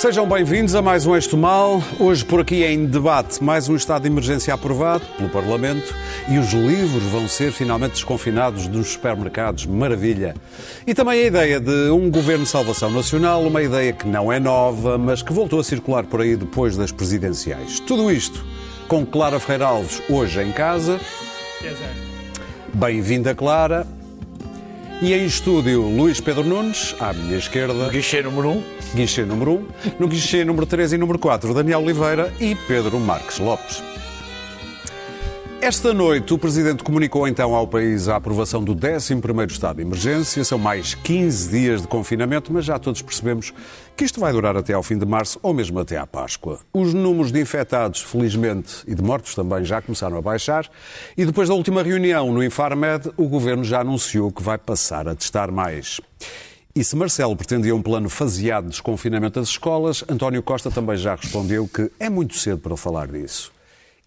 Sejam bem-vindos a mais um Este Mal. Hoje por aqui em debate mais um estado de emergência aprovado pelo Parlamento e os livros vão ser finalmente desconfinados dos supermercados. Maravilha! E também a ideia de um governo de salvação nacional, uma ideia que não é nova, mas que voltou a circular por aí depois das presidenciais. Tudo isto com Clara Ferreira Alves hoje em casa. Bem-vinda, Clara. E em estúdio, Luís Pedro Nunes, à minha esquerda. Guichê número 1. Um. Guichê número 1. Um. No guichê número 3 e número 4, Daniel Oliveira e Pedro Marques Lopes. Esta noite, o Presidente comunicou então ao país a aprovação do 11º Estado de Emergência. São mais 15 dias de confinamento, mas já todos percebemos que isto vai durar até ao fim de março ou mesmo até à Páscoa. Os números de infectados, felizmente, e de mortos também já começaram a baixar. E depois da última reunião no Infarmed, o Governo já anunciou que vai passar a testar mais. E se Marcelo pretendia um plano faseado de desconfinamento das escolas, António Costa também já respondeu que é muito cedo para falar disso.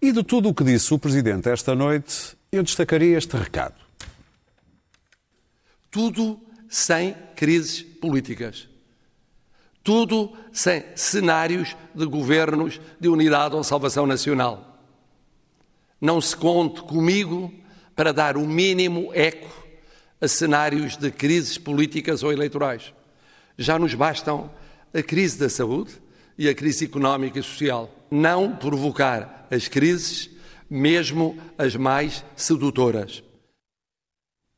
E de tudo o que disse o Presidente esta noite, eu destacaria este recado. Tudo sem crises políticas. Tudo sem cenários de governos de unidade ou salvação nacional. Não se conte comigo para dar o mínimo eco a cenários de crises políticas ou eleitorais. Já nos bastam a crise da saúde e a crise económica e social. Não provocar as crises, mesmo as mais sedutoras.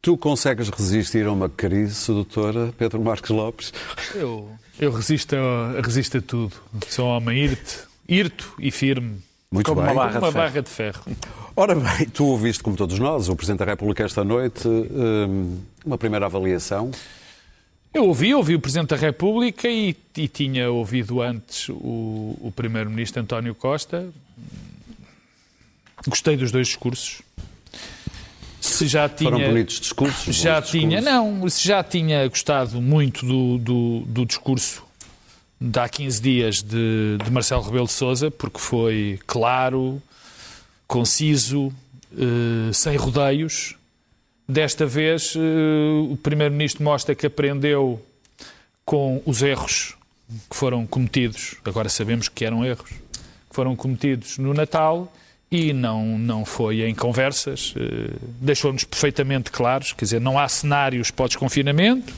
Tu consegues resistir a uma crise sedutora, Pedro Marques Lopes? Eu, eu resisto, a, resisto a tudo. Sou um homem irto, irto e firme. Muito como bem. uma, barra, uma de barra, de ferro. Ora bem, tu ouviste, como todos nós, o Presidente da República esta noite, hum, uma primeira avaliação. Eu ouvi, ouvi o Presidente da República e, e tinha ouvido antes o, o Primeiro-Ministro António Costa. Gostei dos dois discursos. Se já tinha, Foram bonitos discursos? Já tinha, discursos. não, se já tinha gostado muito do, do, do discurso de há 15 dias de, de Marcelo Rebelo de Sousa, porque foi claro, conciso, eh, sem rodeios. Desta vez, eh, o Primeiro-Ministro mostra que aprendeu com os erros que foram cometidos, agora sabemos que eram erros, que foram cometidos no Natal e não, não foi em conversas, eh, deixou-nos perfeitamente claros, quer dizer, não há cenários para o desconfinamento,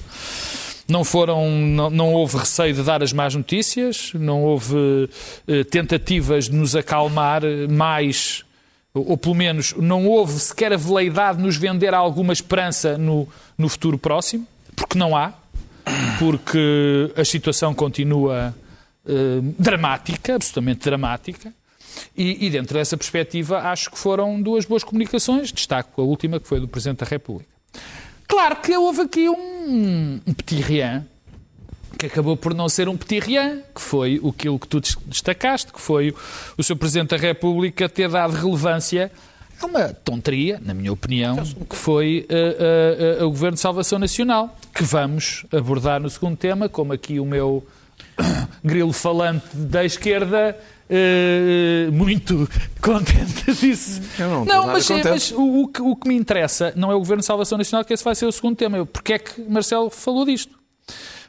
não foram, não, não, houve receio de dar as más notícias, não houve eh, tentativas de nos acalmar mais, ou, ou pelo menos não houve sequer a veleidade de nos vender alguma esperança no, no futuro próximo, porque não há, porque a situação continua eh, dramática, absolutamente dramática. E, e, dentro dessa perspectiva, acho que foram duas boas comunicações. Destaco a última, que foi do Presidente da República. Claro que houve aqui um, um petit rien, que acabou por não ser um petit rien, que foi aquilo que tu destacaste, que foi o Sr. Presidente da República ter dado relevância a uma tonteria, na minha opinião, que foi uh, uh, uh, o Governo de Salvação Nacional, que vamos abordar no segundo tema, como aqui o meu grilo falante da esquerda Uh, muito contente disso. Eu não, não mas, mas o, o, que, o, que, me interessa não é o Governo de Salvação Nacional, que esse vai ser o segundo tema. Porquê é que Marcelo falou disto?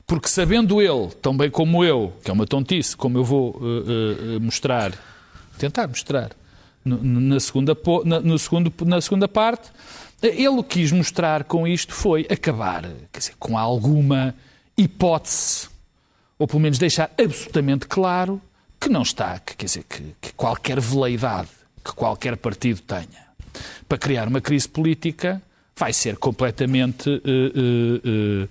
Porque sabendo ele, tão bem como eu, que é uma tontice, como eu vou uh, uh, mostrar, tentar mostrar, no, na, segunda, na, no segundo, na segunda parte, ele quis mostrar com isto foi acabar quer dizer, com alguma hipótese, ou pelo menos deixar absolutamente claro que não está, que, quer dizer, que, que qualquer veleidade que qualquer partido tenha para criar uma crise política vai ser completamente uh, uh,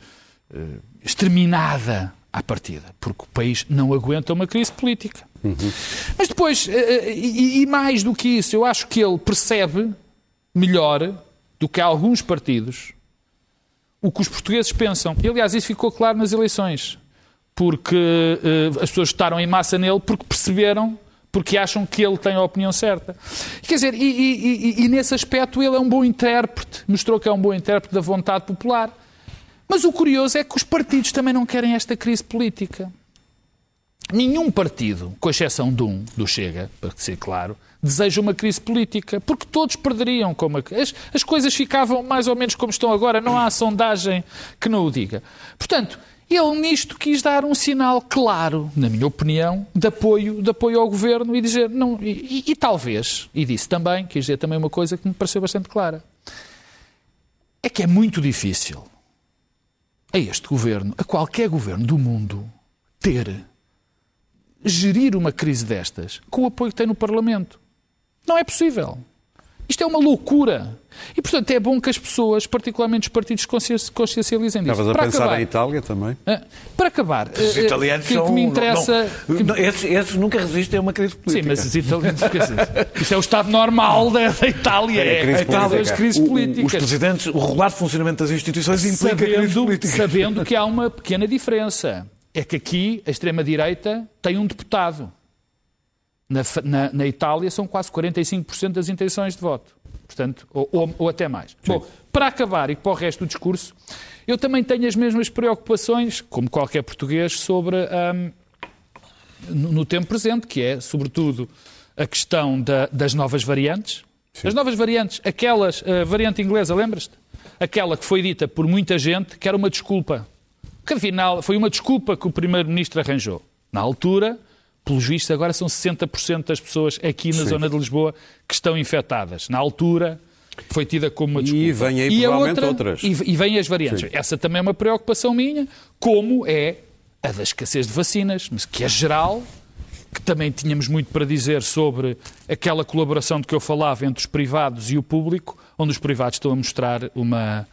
uh, exterminada à partida, porque o país não aguenta uma crise política. Uhum. Mas depois, e, e mais do que isso, eu acho que ele percebe melhor do que alguns partidos o que os portugueses pensam. E, aliás, isso ficou claro nas eleições porque uh, as pessoas votaram em massa nele porque perceberam, porque acham que ele tem a opinião certa. Quer dizer, e, e, e, e nesse aspecto ele é um bom intérprete, mostrou que é um bom intérprete da vontade popular. Mas o curioso é que os partidos também não querem esta crise política. nenhum partido, com exceção de um, do Chega, para ser claro, deseja uma crise política, porque todos perderiam. Como as, as coisas ficavam mais ou menos como estão agora, não há sondagem que não o diga. Portanto, ele nisto quis dar um sinal claro, na minha opinião, de apoio, de apoio ao governo e dizer, não, e, e, e talvez, e disse também, quis dizer também uma coisa que me pareceu bastante clara. É que é muito difícil a este governo, a qualquer governo do mundo, ter, gerir uma crise destas com o apoio que tem no Parlamento. Não é possível. Isto é uma loucura. E, portanto, é bom que as pessoas, particularmente os partidos, consciencializem disso. Estavas a para pensar acabar, em Itália também? Para acabar, os eh, italianos que, são, que me interessa... Não, não, esses, esses, nunca resistem a uma crise política. Sim, mas os italianos... Isso é o estado normal da, da Itália. É, é a Itália, as crises políticas. O, os presidentes, o regular funcionamento das instituições implica sabendo, crises políticas. Sabendo que há uma pequena diferença. É que aqui a extrema-direita tem um deputado. Na, na, na, Itália são quase 45% das intenções de voto. Portanto, ou, ou, ou até mais. Sim. Bom, para acabar e para o resto do discurso, eu também tenho as mesmas preocupações, como qualquer português, sobre um, no, no, tempo presente, que é, sobretudo, a questão da, das novas variantes. Sim. As novas variantes, aquelas, a variante inglesa, lembras-te? Aquela que foi dita por muita gente que era uma desculpa. Que afinal foi uma desculpa que o Primeiro-Ministro arranjou. Na altura, pelos vistos, agora são 60% das pessoas aqui na Sim. zona de Lisboa que estão infectadas. Na altura, foi tida como uma desculpa. E vem aí e provavelmente outra, outras. E, e vêm as variantes. Sim. Essa também é uma preocupação minha, como é a da escassez de vacinas, mas que é geral, que também tínhamos muito para dizer sobre aquela colaboração de que eu falava entre os privados e o público, onde os privados estão a mostrar uma,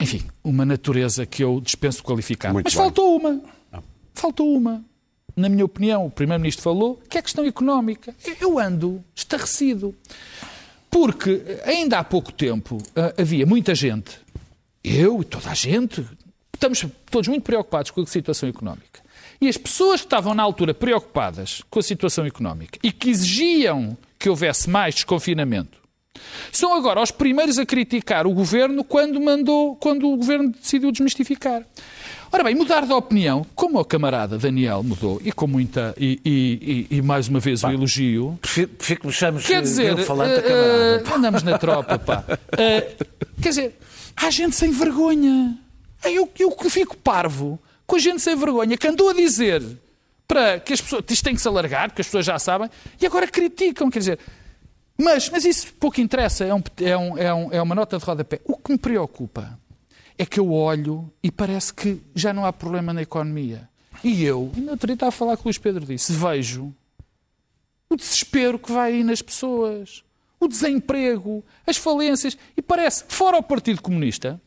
enfim, uma natureza que eu dispenso qualificar. Muito mas bem. faltou uma. Não. Faltou uma na minha opinião, o Primeiro-Ministro falou, que é a questão económica. Eu ando estarrecido. Porque ainda há pouco tempo ah, havia muita gente, eu e toda a gente, estamos todos muito preocupados com a situação económica. E as pessoas que estavam na altura preocupadas com a situação económica e que exigiam que houvesse mais desconfinamento, são agora os primeiros a criticar o governo quando mandou, quando o governo decidiu desmistificar. Ora bem, mudar de opinião, como o camarada Daniel mudou, e com muita, e, e, e, e mais uma vez o elogio. Fico, me chames quer dizer, uh, camarada. andamos na tropa, pá. Uh, quer dizer, há gente sem vergonha. Eu, eu fico parvo com a gente sem vergonha que andou a dizer para que as pessoas. Isto tem que se alargar, porque as pessoas já sabem, e agora criticam, quer dizer. Mas, mas isso pouco interessa, é, um, é, um, é, um, é uma nota de rodapé. O que me preocupa é que eu olho e parece que já não há problema na economia. E eu, ainda outro a falar com o Luís Pedro disse, vejo o desespero que vai aí nas pessoas, o desemprego, as falências, e parece, fora o Partido Comunista,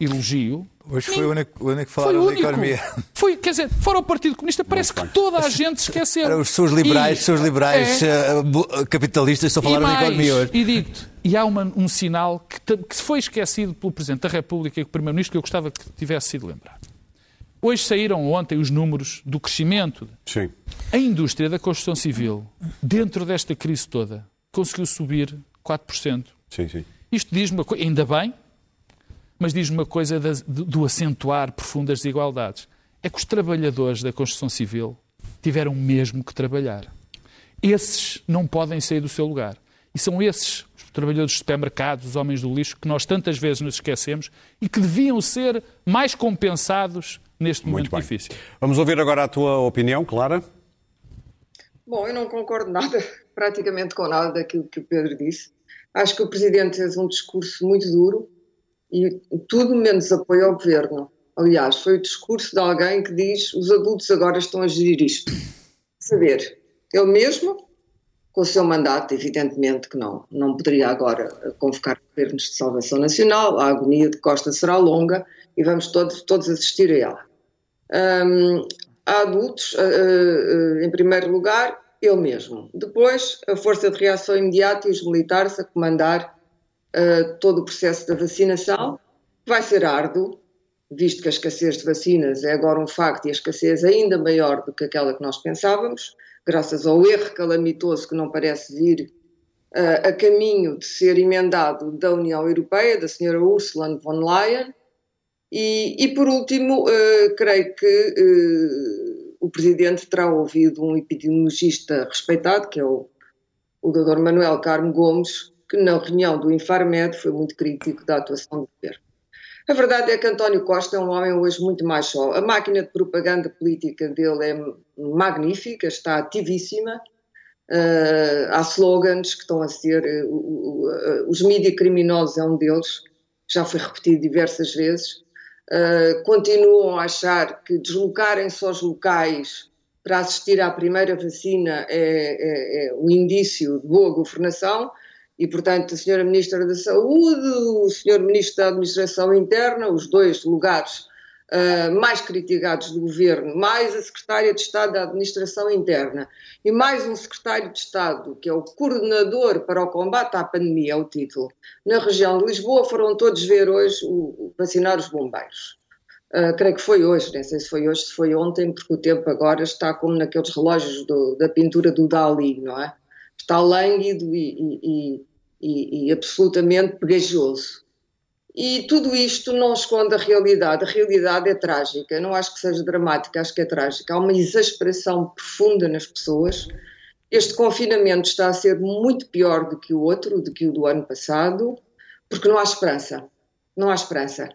elogio. Hoje foi o único, o único que falaram da economia. Foi, quer dizer, fora o Partido Comunista, parece que toda a gente esqueceu. Os seus liberais, e, seus liberais é, uh, capitalistas só falaram da economia hoje. E digo-te, e há uma, um sinal que, que foi esquecido pelo Presidente da República e pelo Primeiro-Ministro que eu gostava que tivesse sido lembrado. Hoje saíram ontem os números do crescimento. Sim. A indústria da construção civil, dentro desta crise toda, conseguiu subir 4%. Sim, sim. Isto diz-me, ainda bem, mas diz-me uma coisa do acentuar profundas desigualdades. É que os trabalhadores da construção civil tiveram mesmo que trabalhar. Esses não podem sair do seu lugar. E são esses, os trabalhadores dos supermercados, os homens do lixo, que nós tantas vezes nos esquecemos e que deviam ser mais compensados neste momento difícil. Vamos ouvir agora a tua opinião, Clara. Bom, eu não concordo nada, praticamente com nada daquilo que o Pedro disse. Acho que o Presidente fez um discurso muito duro, e tudo menos apoio ao governo. Aliás, foi o discurso de alguém que diz os adultos agora estão a gerir isto. Saber, ele mesmo, com o seu mandato, evidentemente que não, não poderia agora convocar governos de salvação nacional, a agonia de Costa será longa e vamos todos, todos assistir a ela. Um, há adultos, uh, uh, em primeiro lugar, ele mesmo. Depois, a força de reação imediata e os militares a comandar uh, todo o processo da vacinação. Vai ser árduo, visto que a escassez de vacinas é agora um facto e a escassez ainda maior do que aquela que nós pensávamos, graças ao erro calamitoso que não parece vir uh, a caminho de ser emendado da União Europeia, da senhora Ursula von Leyen. E, e por último, uh, creio que o Presidente terá ouvido um epidemiologista respeitado, que é o, o Dr. Manuel Carmo Gomes, que na reunião do Infarmed foi muito crítico da atuação do governo. A verdade é que António Costa é um homem hoje muito mais só. A máquina de propaganda política dele é magnífica, está ativíssima. Uh, há slogans que estão a ser. Uh, uh, os mídia criminosos é um deles, já foi repetido diversas vezes. continuam a achar que deslocarem-se aos locais para assistir à primeira vacina é, é, é um indício de boa governação e, portanto, a Senhora Ministra da Saúde, o Senhor Ministro da Administração Interna, os dois lugares uh, mais criticados do Governo, mais a Secretária de Estado da Administração Interna e mais um Secretário de Estado, que é o Coordenador para o Combate à Pandemia, é o título, na região de Lisboa, foram todos ver hoje o, vacinar os bombeiros. Uh, creio que foi hoje, nem sei se foi hoje, se foi ontem, porque o tempo agora está como naqueles relógios do, da pintura do Dali, não é? Está lânguido e, e, e absolutamente pegajoso. E tudo isto não esconde a realidade. A realidade é trágica. Não acho que seja dramática, acho que é trágica. Há uma exasperação profunda nas pessoas. Este confinamento está a ser muito pior do que o outro, do que o do ano passado, porque não há esperança. Não há esperança.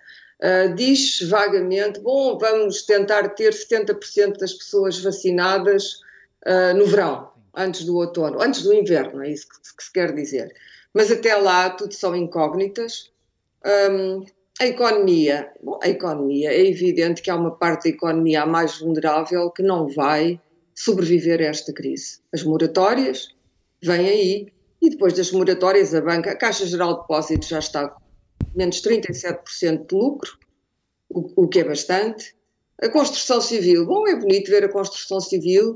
Uh, diz vagamente: bom, vamos tentar ter 70% das pessoas vacinadas uh, no verão, antes do outono, antes do inverno, é isso que, que se quer dizer. Mas até lá tudo são incógnitas. Um, a economia, bom, a economia, é evidente que há uma parte da economia a mais vulnerável que não vai sobreviver a esta crise. As moratórias vêm aí e depois das moratórias a banca, a Caixa Geral de Depósitos já está com menos 37% de lucro, o, o, que é bastante. A construção civil, bom, é bonito ver a construção civil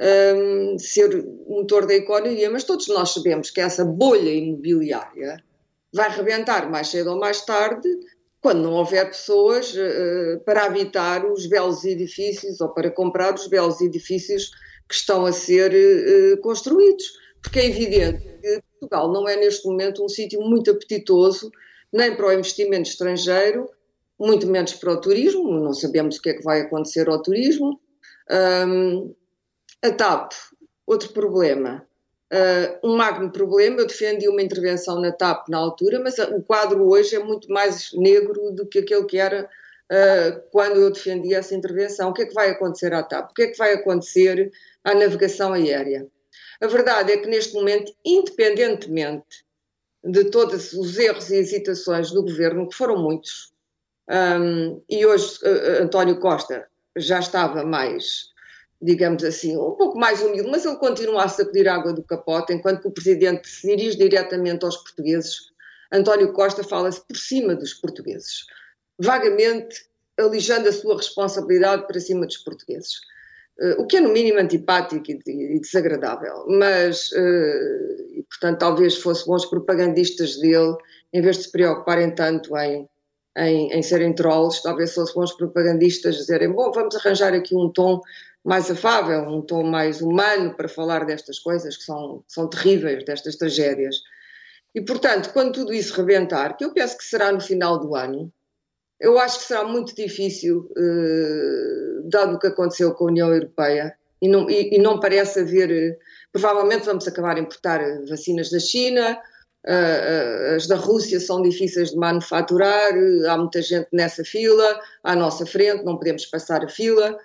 um, ser motor da economia, mas todos nós sabemos que essa bolha imobiliária vai rebentar mais cedo ou mais tarde quando não houver pessoas uh, para habitar os belos edifícios ou para comprar os belos edifícios que estão a ser uh, construídos. Porque é evidente que Portugal não é neste momento um sítio muito apetitoso nem para o investimento estrangeiro, muito menos para o turismo, não sabemos o que é que vai acontecer ao turismo. Um, a TAP, outro problema. Uh, um magno problema, eu defendi uma intervenção na TAP na altura, mas o quadro hoje é muito mais negro do que aquele que era uh, quando eu defendi essa intervenção. O que é que vai acontecer à TAP? O que é que vai acontecer à navegação aérea? A verdade é que neste momento, independentemente de todos os erros e hesitações do governo, que foram muitos, um, e hoje uh, António Costa já estava mais digamos assim, um pouco mais humilde, mas ele continua a sacudir água do capote, enquanto que o Presidente se dirige diretamente aos portugueses. António Costa fala-se por cima dos portugueses, vagamente alijando a sua responsabilidade para cima dos portugueses. Uh, o que é no mínimo antipático e, e desagradável, mas, uh, e, portanto, talvez fosse bons propagandistas dele, em vez de se preocuparem tanto em, em, em serem trolls, talvez fossem bons propagandistas dizerem, bom, vamos arranjar aqui um tom mais afável, um tom mais humano para falar destas coisas que são, são terríveis, destas tragédias. E, portanto, quando tudo isso rebentar, que eu penso que será no final do ano, eu acho que será muito difícil, eh, dado o que aconteceu com a União Europeia, e não, e, e não parece haver. Eh, provavelmente vamos acabar a importar vacinas da China, as da Rússia são difíceis de manufaturar, há muita gente nessa fila, à nossa frente, não podemos passar a fila.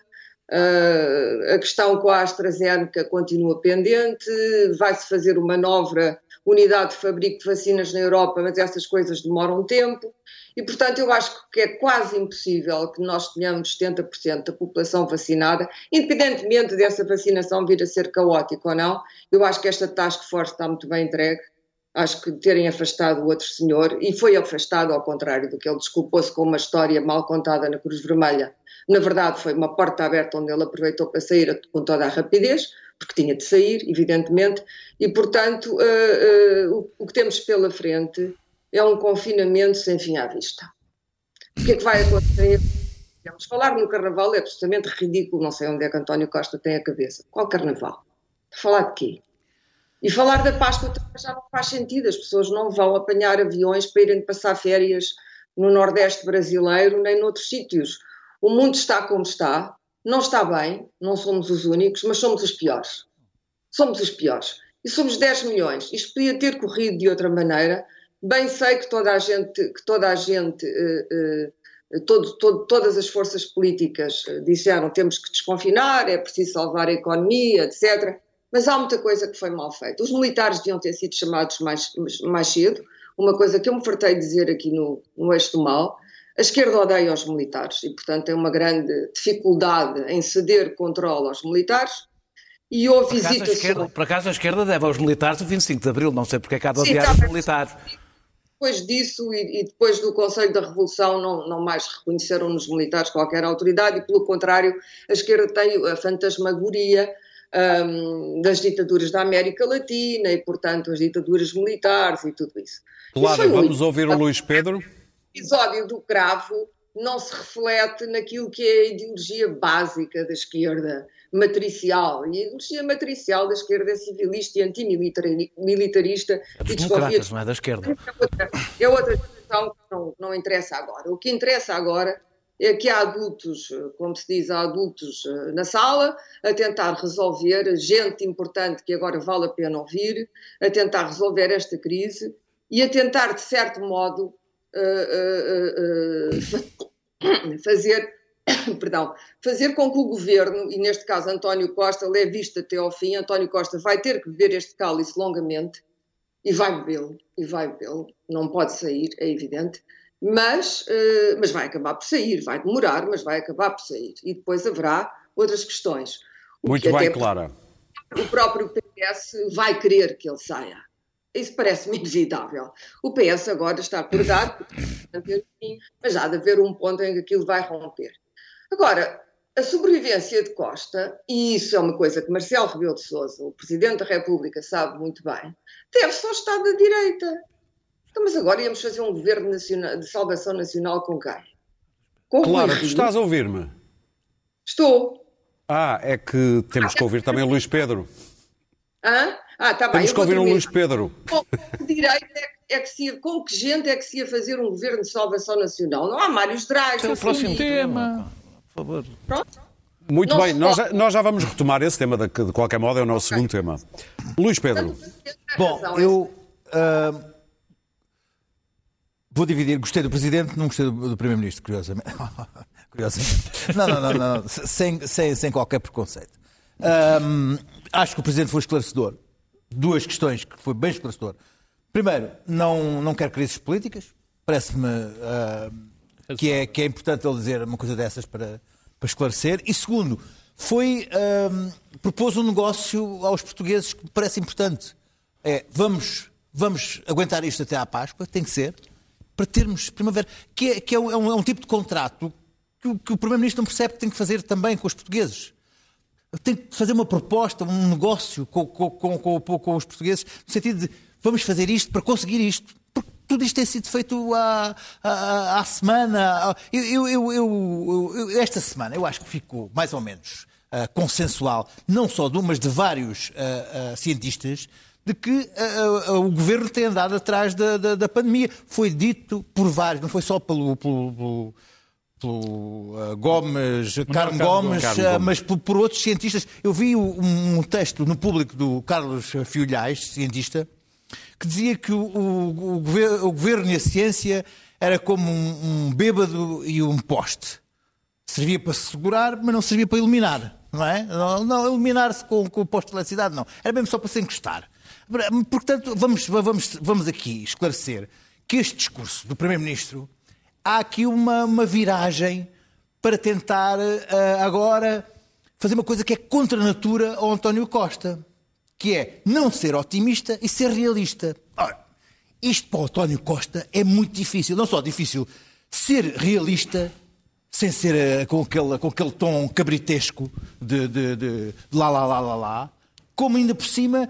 Uh, a questão com a AstraZeneca continua pendente, vai-se fazer uma nova unidade de fabrico de vacinas na Europa, mas essas coisas demoram tempo. E, portanto, eu acho que é quase impossível que nós tenhamos 70% da população vacinada, independentemente dessa vacinação vir a ser caótica ou não. Eu acho que esta task force está muito bem entregue. Acho que terem afastado o outro senhor, e foi afastado ao contrário do que ele desculpou-se com uma história mal contada na Cruz Vermelha, na verdade, foi uma porta aberta onde ele aproveitou para sair com toda a rapidez, porque tinha de sair, evidentemente, e, portanto, uh, uh, o, o, que temos pela frente é um confinamento sem fim à vista. O que é que vai acontecer? Vamos falar no carnaval é absolutamente ridículo, não sei onde é que António Costa tem a cabeça. Qual carnaval? Falar de quê? E falar da Páscoa já não faz sentido, as pessoas não vão apanhar aviões para irem passar férias no Nordeste brasileiro nem noutros sítios o mundo está como está, não está bem, não somos os únicos, mas somos os piores. Somos os piores. E somos 10 milhões. Isto podia ter corrido de outra maneira. Bem sei que toda a gente, que toda a gente uh, uh, todo, todo, todas as forças políticas eh, disseram temos que desconfinar, é preciso salvar a economia, etc. Mas há muita coisa que foi mal feita. Os militares deviam ter sido chamados mais, mais cedo, uma coisa que eu me fartei de dizer aqui no, no Eixo do Mal. A esquerda odeia os militares e, portanto, tem uma grande dificuldade em ceder controle aos militares. E houve por visitas. Esquerda, por acaso a esquerda deve aos militares o 25 de Abril, não sei porque é que há de odiar os militares. Depois disso e, e, depois do Conselho da Revolução não, não mais reconheceram nos militares qualquer autoridade e, pelo contrário, a esquerda tem a fantasmagoria um, das ditaduras da América Latina e, portanto, as ditaduras militares e tudo isso. Claro, vamos ouvir o Luís Pedro. O episódio do cravo não se reflete naquilo que é a ideologia básica da esquerda matricial. E a ideologia matricial da esquerda é civilista e antimilitarista. É dos democratas, não é da esquerda. É outra, é questão que não, não interessa agora. O que interessa agora é que há adultos, como se diz, há adultos eh, na sala a tentar resolver, gente importante que agora vale a pena ouvir, a tentar resolver esta crise e a tentar, de certo modo, fazer, perdão, fazer com que o governo, e neste caso António Costa, leve isto até ao fim. António Costa vai ter que beber este cálice longamente e vai bebê-lo, e vai bebê-lo, não pode sair, é evidente mas, mas vai acabar por sair, vai demorar, mas vai acabar por sair. E depois haverá outras questões. Muito bem, Clara. O próprio PS vai querer que ele saia. Isso parece-me inevitável. O PS agora está acordado, mas há de haver um ponto em que aquilo vai romper. Agora, a sobrevivência de Costa, e isso é uma coisa que Marcelo Rebelo de Sousa, o Presidente da República, sabe muito bem, deve-se ao Estado da Direita. Então, mas agora íamos fazer um governo nacional, de salvação nacional com quem? Com claro, tu estás a ouvir-me? Estou. Ah, é que temos que ouvir também o Luís Pedro. Hã? Ah, bem. Temos que ouvir o Luís Pedro. Com que direito é, é que se ia, com que gente é que se ia fazer um governo de salvação nacional? Não há Mários Draghi. É o próximo tema. Por favor. Pronto. Muito Não bem, nós já, nós já, vamos retomar esse tema, de, de qualquer modo, é o nosso okay. segundo tema. Luís Pedro. Bom, eu. Uh Vou dividir, gostei do Presidente, não gostei do, do Primeiro-Ministro, curiosamente. curiosamente. Não, não, não, não, sem, sem, sem qualquer preconceito. Um, acho que o Presidente foi esclarecedor. Duas questões que foi bem esclarecedor. Primeiro, não, não quer crises políticas. Parece-me uh, que, é, que é importante ele dizer uma coisa dessas para, para esclarecer. E segundo, foi um, propôs um negócio aos portugueses que parece importante. É, vamos, vamos aguentar isto até à Páscoa, tem que ser para termos primavera, que é, que é, um, é um, é tipo de contrato que, que o Primeiro-Ministro não percebe que tem que fazer também com os portugueses. Tem que fazer uma proposta, um negócio com, com, com, com, os portugueses, no sentido de vamos fazer isto para conseguir isto. Porque tudo isto tem sido feito à semana. Eu, eu, eu, esta semana eu acho que ficou mais ou menos uh, consensual, não só de um, mas de vários uh, uh, cientistas, de que o governo tem andado atrás da, da, da, pandemia. Foi dito por vários, não foi só pelo, pelo, pelo, pelo uh, Gomes, Carlos Gomes, Gomes. mas por, por, outros cientistas. Eu vi um, texto no público do Carlos Fiolhais, cientista, que dizia que o, o, o, governo, o governo, e a ciência era como um, um bêbado e um poste. Servia para segurar, mas não servia para iluminar. Não é? Não, não iluminar-se com, com o posto de eletricidade, não. Era mesmo só para se encostar. Portanto, vamos, vamos, vamos aqui esclarecer que este discurso do Primeiro-Ministro há aqui uma, uma viragem para tentar uh, agora fazer uma coisa que é contra a natura ao António Costa, que é não ser otimista e ser realista. Ora, isto para o António Costa é muito difícil. Não só difícil ser realista sem ser uh, com, aquele, com aquele tom cabritesco de, de, de, de lá, lá, lá, lá, lá, como ainda por cima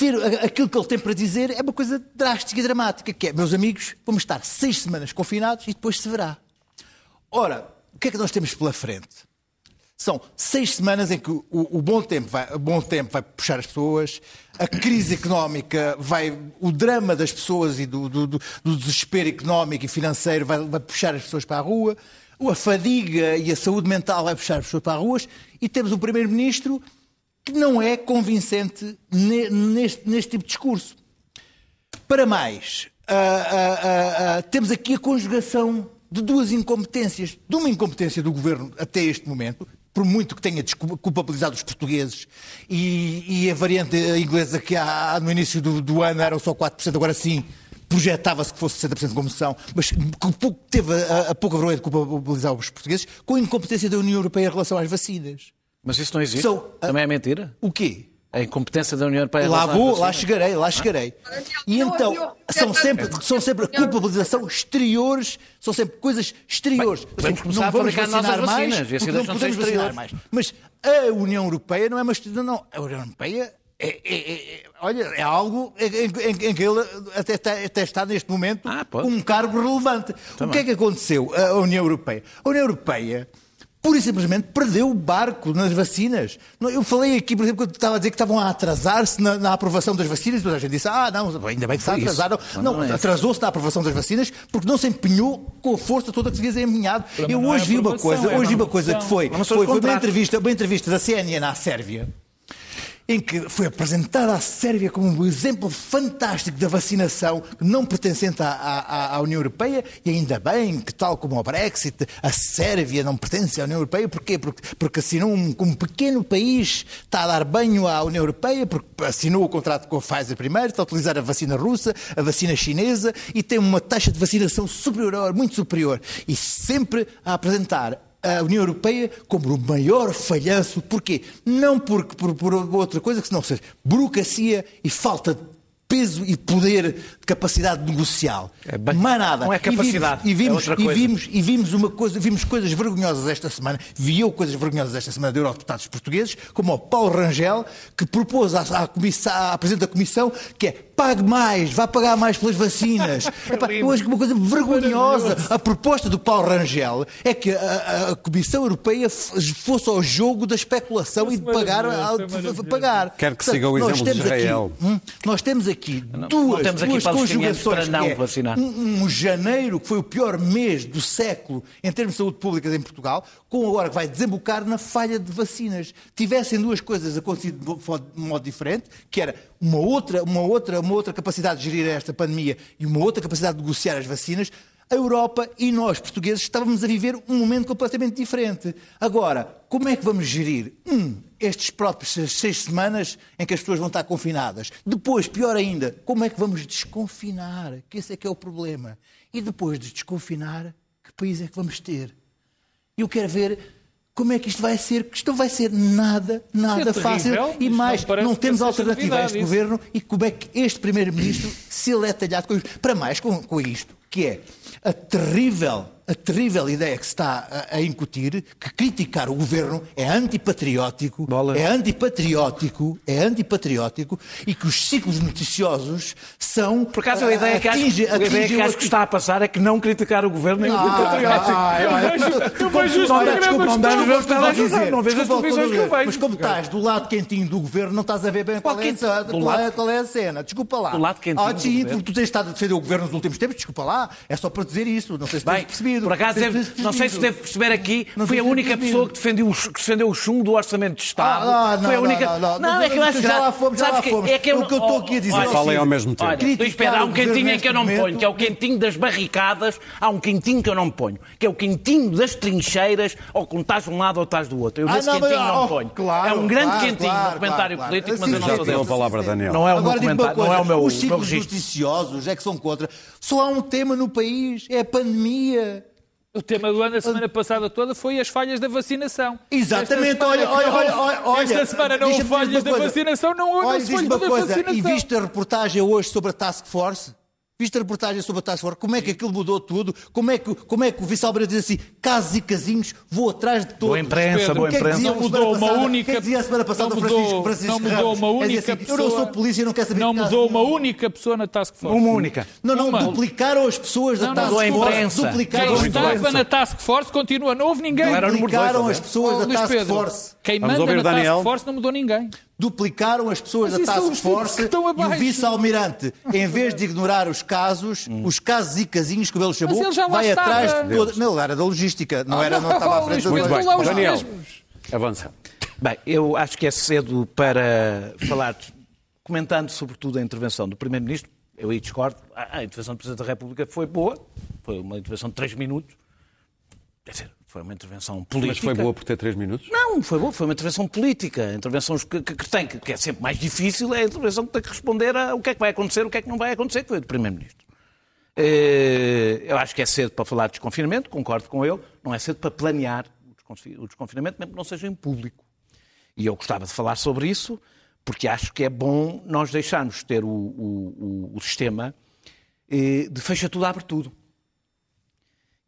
ter aquilo que ele tem para dizer é uma coisa drástica e dramática, que é, meus amigos, vamos estar seis semanas confinados e depois se verá. Ora, o que é que nós temos pela frente? São seis semanas em que o, o, bom, tempo vai, bom tempo vai puxar as pessoas, a crise económica vai. o drama das pessoas e do, do, do desespero económico e financeiro vai, vai, puxar as pessoas para a rua. a fadiga e a saúde mental vai puxar as pessoas para as ruas e temos um primeiro-ministro que não é convincente neste, neste tipo de discurso. Para mais, uh, uh, uh, temos aqui a conjugação de duas incompetências. De uma incompetência do governo até este momento, por muito que tenha culpabilizado os portugueses e, e a variante inglesa que há, no início do, do ano eram só 4%, agora sim projetava-se que fosse 60% de comissão, mas teve a, a pouca vergonha de culpabilizar os portugueses com a incompetência da União Europeia em relação às vacinas. Mas isso não existe? So, Também é mentira? O quê? A incompetência da União Europeia. Lá vou, lá chegarei, lá chegarei. E então, são sempre, são sempre culpabilização exteriores, são sempre coisas exteriores. Bem, vamos começar a fabricar nossas vacinas. Mais, não podemos vacinar mais. Mas a União Europeia não é uma não, A União Europeia é, é, é, olha, é algo em, em, em, que ele até está, até está neste momento ah, um cargo relevante. Também. O que é que aconteceu a União Europeia? A União Europeia pura e simplesmente perdeu o barco nas vacinas. Eu falei aqui, por exemplo, que estava a dizer que estavam a atrasar-se na, na, aprovação das vacinas, toda a gente disse, ah, não, ainda bem que se atrasaram. Não, não é atrasou-se na aprovação das vacinas porque não se empenhou com a força toda que se devia empenhado. Eu hoje é vi uma coisa, é hoje vi uma coisa que foi, foi, foi uma, entrevista, uma entrevista da CNN à Sérvia, em que foi apresentada a Sérvia como um exemplo fantástico da vacinação não pertencente à, à, à, União Europeia, e ainda bem que, tal como o Brexit, a Sérvia não pertence à União Europeia. Porquê? Porque, porque assinou um, um pequeno país, está a dar banho à União Europeia, porque assinou o contrato com a Pfizer primeiro, está a utilizar a vacina russa, a vacina chinesa, e tem uma taxa de vacinação superior, muito superior, e sempre a apresentar a União Europeia como o maior falhanço. Porquê? Não porque, por, por outra coisa que se não seja burocracia e falta de peso e poder de capacidade negocial. É bem, Mais nada. Não é capacidade. E vimos, e vimos, é e vimos, e vimos uma coisa, vimos coisas vergonhosas esta semana, vi eu coisas vergonhosas esta semana de eurodeputados portugueses, como o Paulo Rangel, que propôs à, à, comissão, à Presidente da Comissão que é pague mais, vá pagar mais pelas vacinas. Epá, eu acho que uma coisa vergonhosa. A proposta do Paulo Rangel é que a, a Comissão Europeia fosse ao jogo da especulação e de pagar. A, de pagar. Quero que siga o exemplo de Israel. Aqui, hum, nós temos aqui não, duas, não duas conjugações. Para não é vacinar. Um, um janeiro, que foi o pior mês do século em termos de saúde pública em Portugal, com agora que vai desembocar na falha de vacinas. Tivessem duas coisas acontecido de modo diferente, que era uma outra, uma outra, uma outra capacidade de gerir esta pandemia e uma outra capacidade de negociar as vacinas, a Europa e nós, portugueses, estávamos a viver um momento completamente diferente. Agora, como é que vamos gerir? Um, estes próprios seis semanas em que as pessoas vão estar confinadas. Depois, pior ainda, como é que vamos desconfinar? Que esse é que é o problema. E depois de desconfinar, que país é que vamos ter? Eu quero ver como é que isto vai ser? Que isto não vai ser nada, nada é fácil. E mais, não, não temos alternativa a este isso. governo e como é que este primeiro-ministro se ele é talhado com isto. Para mais com, com isto, que é a terrível a terrível ideia que se está a, a, incutir, que criticar o governo é antipatriótico, Bola. é antipatriótico, é antipatriótico e que os ciclos noticiosos são. Por acaso a ideia que acho, atinge, a ideia que, acho que está a passar é que não criticar o governo é antipatriótico. Eu vejo os programas não vejo as televisões que eu vejo. Mas como estás do lado quentinho do governo, não estás a ver bem qual, é, qual é a cena. Desculpa lá. Do lado quentinho. Ah, sim, porque tu tens estado a defender o governo nos últimos tempos, desculpa lá. É só para dizer isso. Não sei se tens percebido percebido. Por acaso, deve, não sei se deve perceber aqui, não foi a única pessoa que defendeu, o, que defendeu o chumbo do Orçamento de Estado. Ah, não, foi a única. Não, não, não, é que eu acho que já lá fomos, já lá fomos. É que eu, o que eu estou aqui a dizer. Olha, falem ao mesmo tempo. Olha, espera, há um quentinho que eu não me ponho, que é o quentinho das barricadas. Há um quentinho que eu não me ponho, que é o quentinho das trincheiras, ou quando estás de um lado ou estás do outro. Eu ah, desse quentinho não me oh, ponho. É um grande quentinho no comentário político, mas eu não sou dele. palavra, Daniel. Não é o meu comentário, não é o meu registro. Os ciclos noticiosos é que são contra. Só há um tema no país, é a pandemia. O tema do ano da semana passada toda foi as falhas da vacinação. Exatamente, olha, olha, olha, olha. Esta semana não houve falhas da vacinação, não houve falhas da vacinação. E viste a reportagem hoje sobre a Task Force? Viste a reportagem sobre a Task Force? Como é que aquilo mudou tudo? Como é que, como é que o Vice-Albeira diz assim, casos e casinhos, vou atrás de todos. Boa imprensa, boa é imprensa. Não mudou uma única... Quem dizia a semana passada não mudou, Francisco, Não mudou uma única assim, pessoa... Eu não sou polícia, não quero saber Não mudou uma única pessoa na Task Force. Uma única. Não, não, uma. duplicaram as pessoas da Task Force. Duplicaram Quem estava na Task Force continua, não houve ninguém. Duplicaram as pessoas da Task Force. Quem manda na Task Force não mudou ninguém. Duplicaram as pessoas Mas da Task Force e o vice-almirante, em vez de ignorar os casos, hum. os casos e casinhos que ele chamou, vai estava. atrás de toda... Não, era da logística, não, ah, era, não estava à frente da Muito bem, Daniel, avança. Bem, eu acho que é cedo para falar, comentando sobretudo a intervenção do Primeiro-Ministro, eu aí discordo, a intervenção do Presidente da República foi boa, foi uma intervenção de três minutos, quer dizer, foi uma intervenção política. Mas foi boa por ter três minutos? Não, foi boa, foi uma intervenção política. Intervenções que, que, que, tem, que é sempre mais difícil, é a intervenção que tem que responder a o que é que vai acontecer, o que é que não vai acontecer, que foi do Primeiro-Ministro. Eh, eu acho que é cedo para falar de desconfinamento, concordo com ele, não é cedo para planear o desconfinamento, mesmo que não seja em público. E eu gostava de falar sobre isso, porque acho que é bom nós deixarmos ter o, o, o, o sistema eh, de fecha tudo, abre tudo.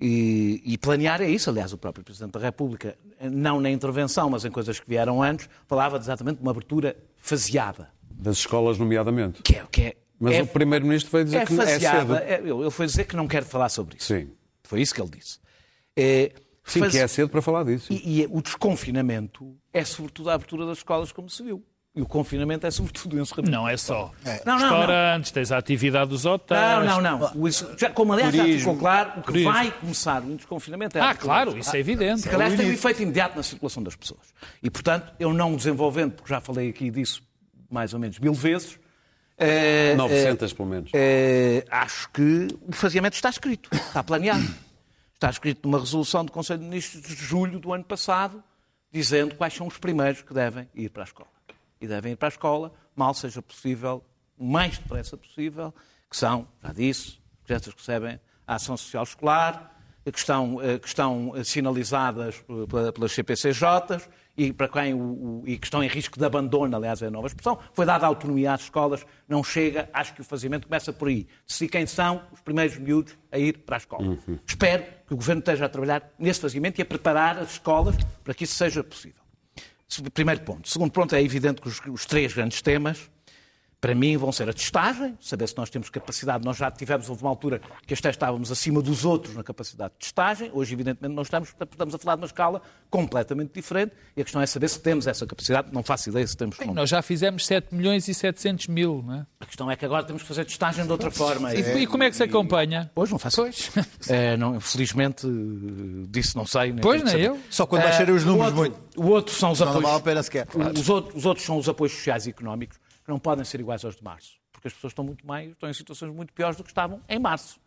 E, e, planear é isso. Aliás, o próprio Presidente da República, não na intervenção, mas em coisas que vieram antes, falava exatamente de uma abertura faseada. Das escolas, nomeadamente. Que é, que é, mas é, o Primeiro-Ministro foi dizer é que faseada, é cedo. ele foi dizer que não quer falar sobre isso. Sim. Foi isso que ele disse. É, Sim, faz... que é cedo para falar disso. E, e, o desconfinamento é sobretudo a abertura das escolas, como se viu. E o confinamento é sobretudo o encerramento. Não é só. É. Não, não, Restaurantes, não. tens a atividade dos hotéis. Não, não, não. Isso, já, como aliás Turismo. já ficou claro, o que Turismo. vai começar o desconfinamento é Ah, claro, isso é evidente. Que aliás tem um efeito imediato na circulação das pessoas. E, portanto, eu não desenvolvendo, porque já falei aqui disso mais ou menos mil vezes. É, 900, é, pelo menos. É, acho que o faziamento está escrito, está planeado. Está escrito numa resolução do Conselho de Ministros de julho do ano passado, dizendo quais são os primeiros que devem ir para a escola e devem ir para a escola, mal seja possível, o mais depressa possível, que são, já disse, crianças que recebem a ação social escolar, que estão, eh, que estão sinalizadas pelas CPCJs e, para quem o, o, e que estão em risco de abandono, aliás, é a nova expressão. Foi dada autonomia às escolas, não chega, acho que o fazimento começa por aí. Se quem são os primeiros miúdos a ir para a escola. Uhum. Espero que o Governo esteja a trabalhar nesse fazimento e a preparar as escolas para que isso seja possível. Primeiro ponto. Segundo ponto, é evidente que os, os três grandes temas para mim, vão ser a testagem, saber se nós temos capacidade. Nós já tivemos, houve uma altura que até estávamos acima dos outros na capacidade de testagem. Hoje, evidentemente, não estamos, portanto, estamos a falar de uma escala completamente diferente. E a questão é saber se temos essa capacidade. Não faço ideia se temos. Bem, nós já fizemos 7 milhões e 700 mil, não é? A questão é que agora temos que fazer testagem de outra forma. E, é, e como é que se acompanha? Pois, não faço. Pois. É, não, felizmente, disse não sei. pois, nem eu. Só quando baixarem os números o outro, muito. O outro são os apoios. Não vale a pena sequer. Os, outros, os outros são os apoios sociais e económicos que não podem ser iguais aos de março porque as pessoas estão muito mais, estão em situações muito piores do que estavam em março.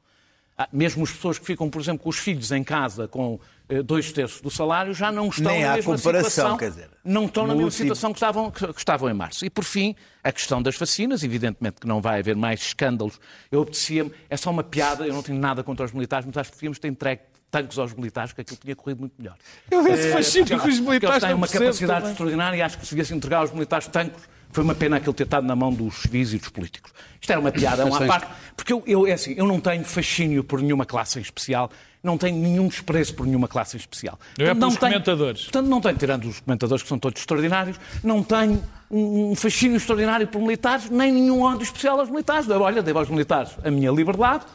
Ah, mesmo as pessoas que ficam, por exemplo, com os filhos em casa com eh, dois terços do salário já não estão Nem na mesma situação. Quer dizer, não estão na mesma situação que estavam, que, que estavam em março. E por fim, a questão das vacinas, evidentemente que não vai haver mais escândalos. Eu obedecia-me, é só uma piada, eu não tenho nada contra os militares, mas acho que devíamos ter entregue tanques aos militares, que aquilo tinha corrido muito melhor. Eu vejo fascínio com os militares. Eles têm uma capacidade também. extraordinária e acho que se devia entregar aos militares tanques foi uma pena aquele ter estado na mão dos civis e dos políticos. Isto era uma piada, uma parte, porque eu, eu, é assim, eu não tenho fascínio por nenhuma classe em especial, não tenho nenhum desprezo por nenhuma classe em especial. Eu é pelos tenho, comentadores. Portanto, não tenho, tirando os comentadores que são todos extraordinários, não tenho um fascínio extraordinário por militares, nem nenhum ódio especial aos militares. Olha, devo aos militares a minha liberdade,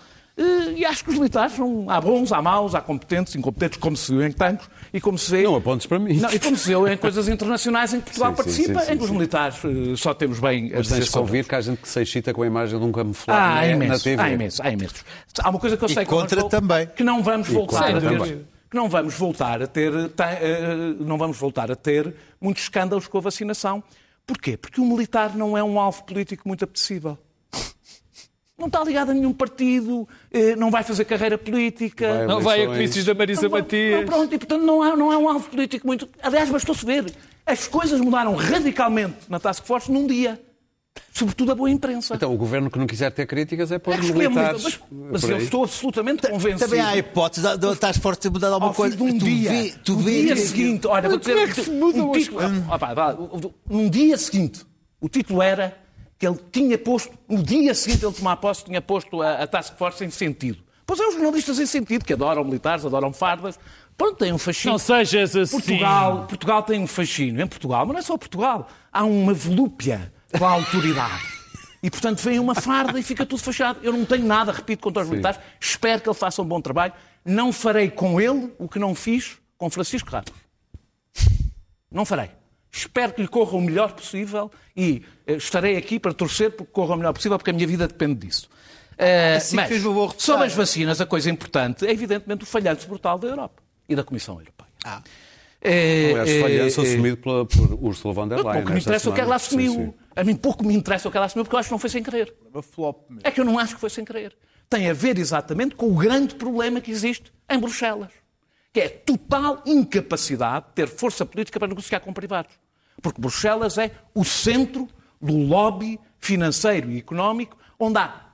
e acho que os militares são, há bons, há maus, há competentes, incompetentes, como se viu em tanques e como se vê. Não apontes para mim. Não, e como se vê em coisas internacionais em que Portugal sim, participa, sim, sim, em que os militares uh, só temos bem a Mas tens que ouvir que há gente que se excita com a imagem de um camuflado ah, há é, imenso, na TV. Há imenso, há imenso. Há uma coisa que eu sei e contra que, também. que não vamos voltar a ter. Que não vamos voltar a ter, uh, não vamos voltar a ter muitos escândalos com a vacinação. Porquê? Porque o militar não é um alvo político muito apetecível não está ligado a nenhum partido, eh, não vai fazer carreira política. Vai não vai a comícios da Marisa não, Matias. Não, pronto, e portanto não é, não é um alvo político muito. Aliás, bastou-se ver. As coisas mudaram radicalmente na Task Force num dia. Sobretudo a boa imprensa. Então, o governo que não quiser ter críticas é para os militares. Mas, mas eu estou absolutamente convencido. Também há a hipótese da Task Force ter mudado alguma coisa. De um tu dia. Vê, tu no vê dia que... seguinte, olha, vou dizer. Como é que se muda um título, opa, vá, um dia seguinte, o título era que ele tinha posto, no dia seguinte ele tomar posse, tinha posto a, a Task Force em sentido. Pois é, os jornalistas em sentido, que adoram militares, adoram fardas, pronto, tem um fascínio. Não sejas assim. Portugal, Portugal tem um fascínio. Em Portugal, mas não é só Portugal, há uma volúpia com a autoridade. E, portanto, vem uma farda e fica tudo fechado. Eu não tenho nada, repito, contra os Sim. militares. Espero que ele faça um bom trabalho. Não farei com ele o que não fiz com Francisco Ramos. Não farei. Espero que lhe corra o melhor possível e uh, estarei aqui para torcer porque corra o melhor possível, porque a minha vida depende disso. Uh, assim mas, sobre as vacinas, a coisa importante é evidentemente o falhanço brutal da Europa e da Comissão Europeia. Ah. É, Aliás, falhanço é, assumido pela, por Ursula von der Leyen. Pouco me interessa semana. o que ela assumiu. Sim, sim. A mim pouco me interessa o que ela assumiu, porque eu acho que não foi sem querer. É que eu não acho que foi sem querer. Tem a ver exatamente com o grande problema que existe em Bruxelas, que é a total incapacidade de ter força política para negociar com privados. Porque Bruxelas é o centro do lobby financeiro e económico onde há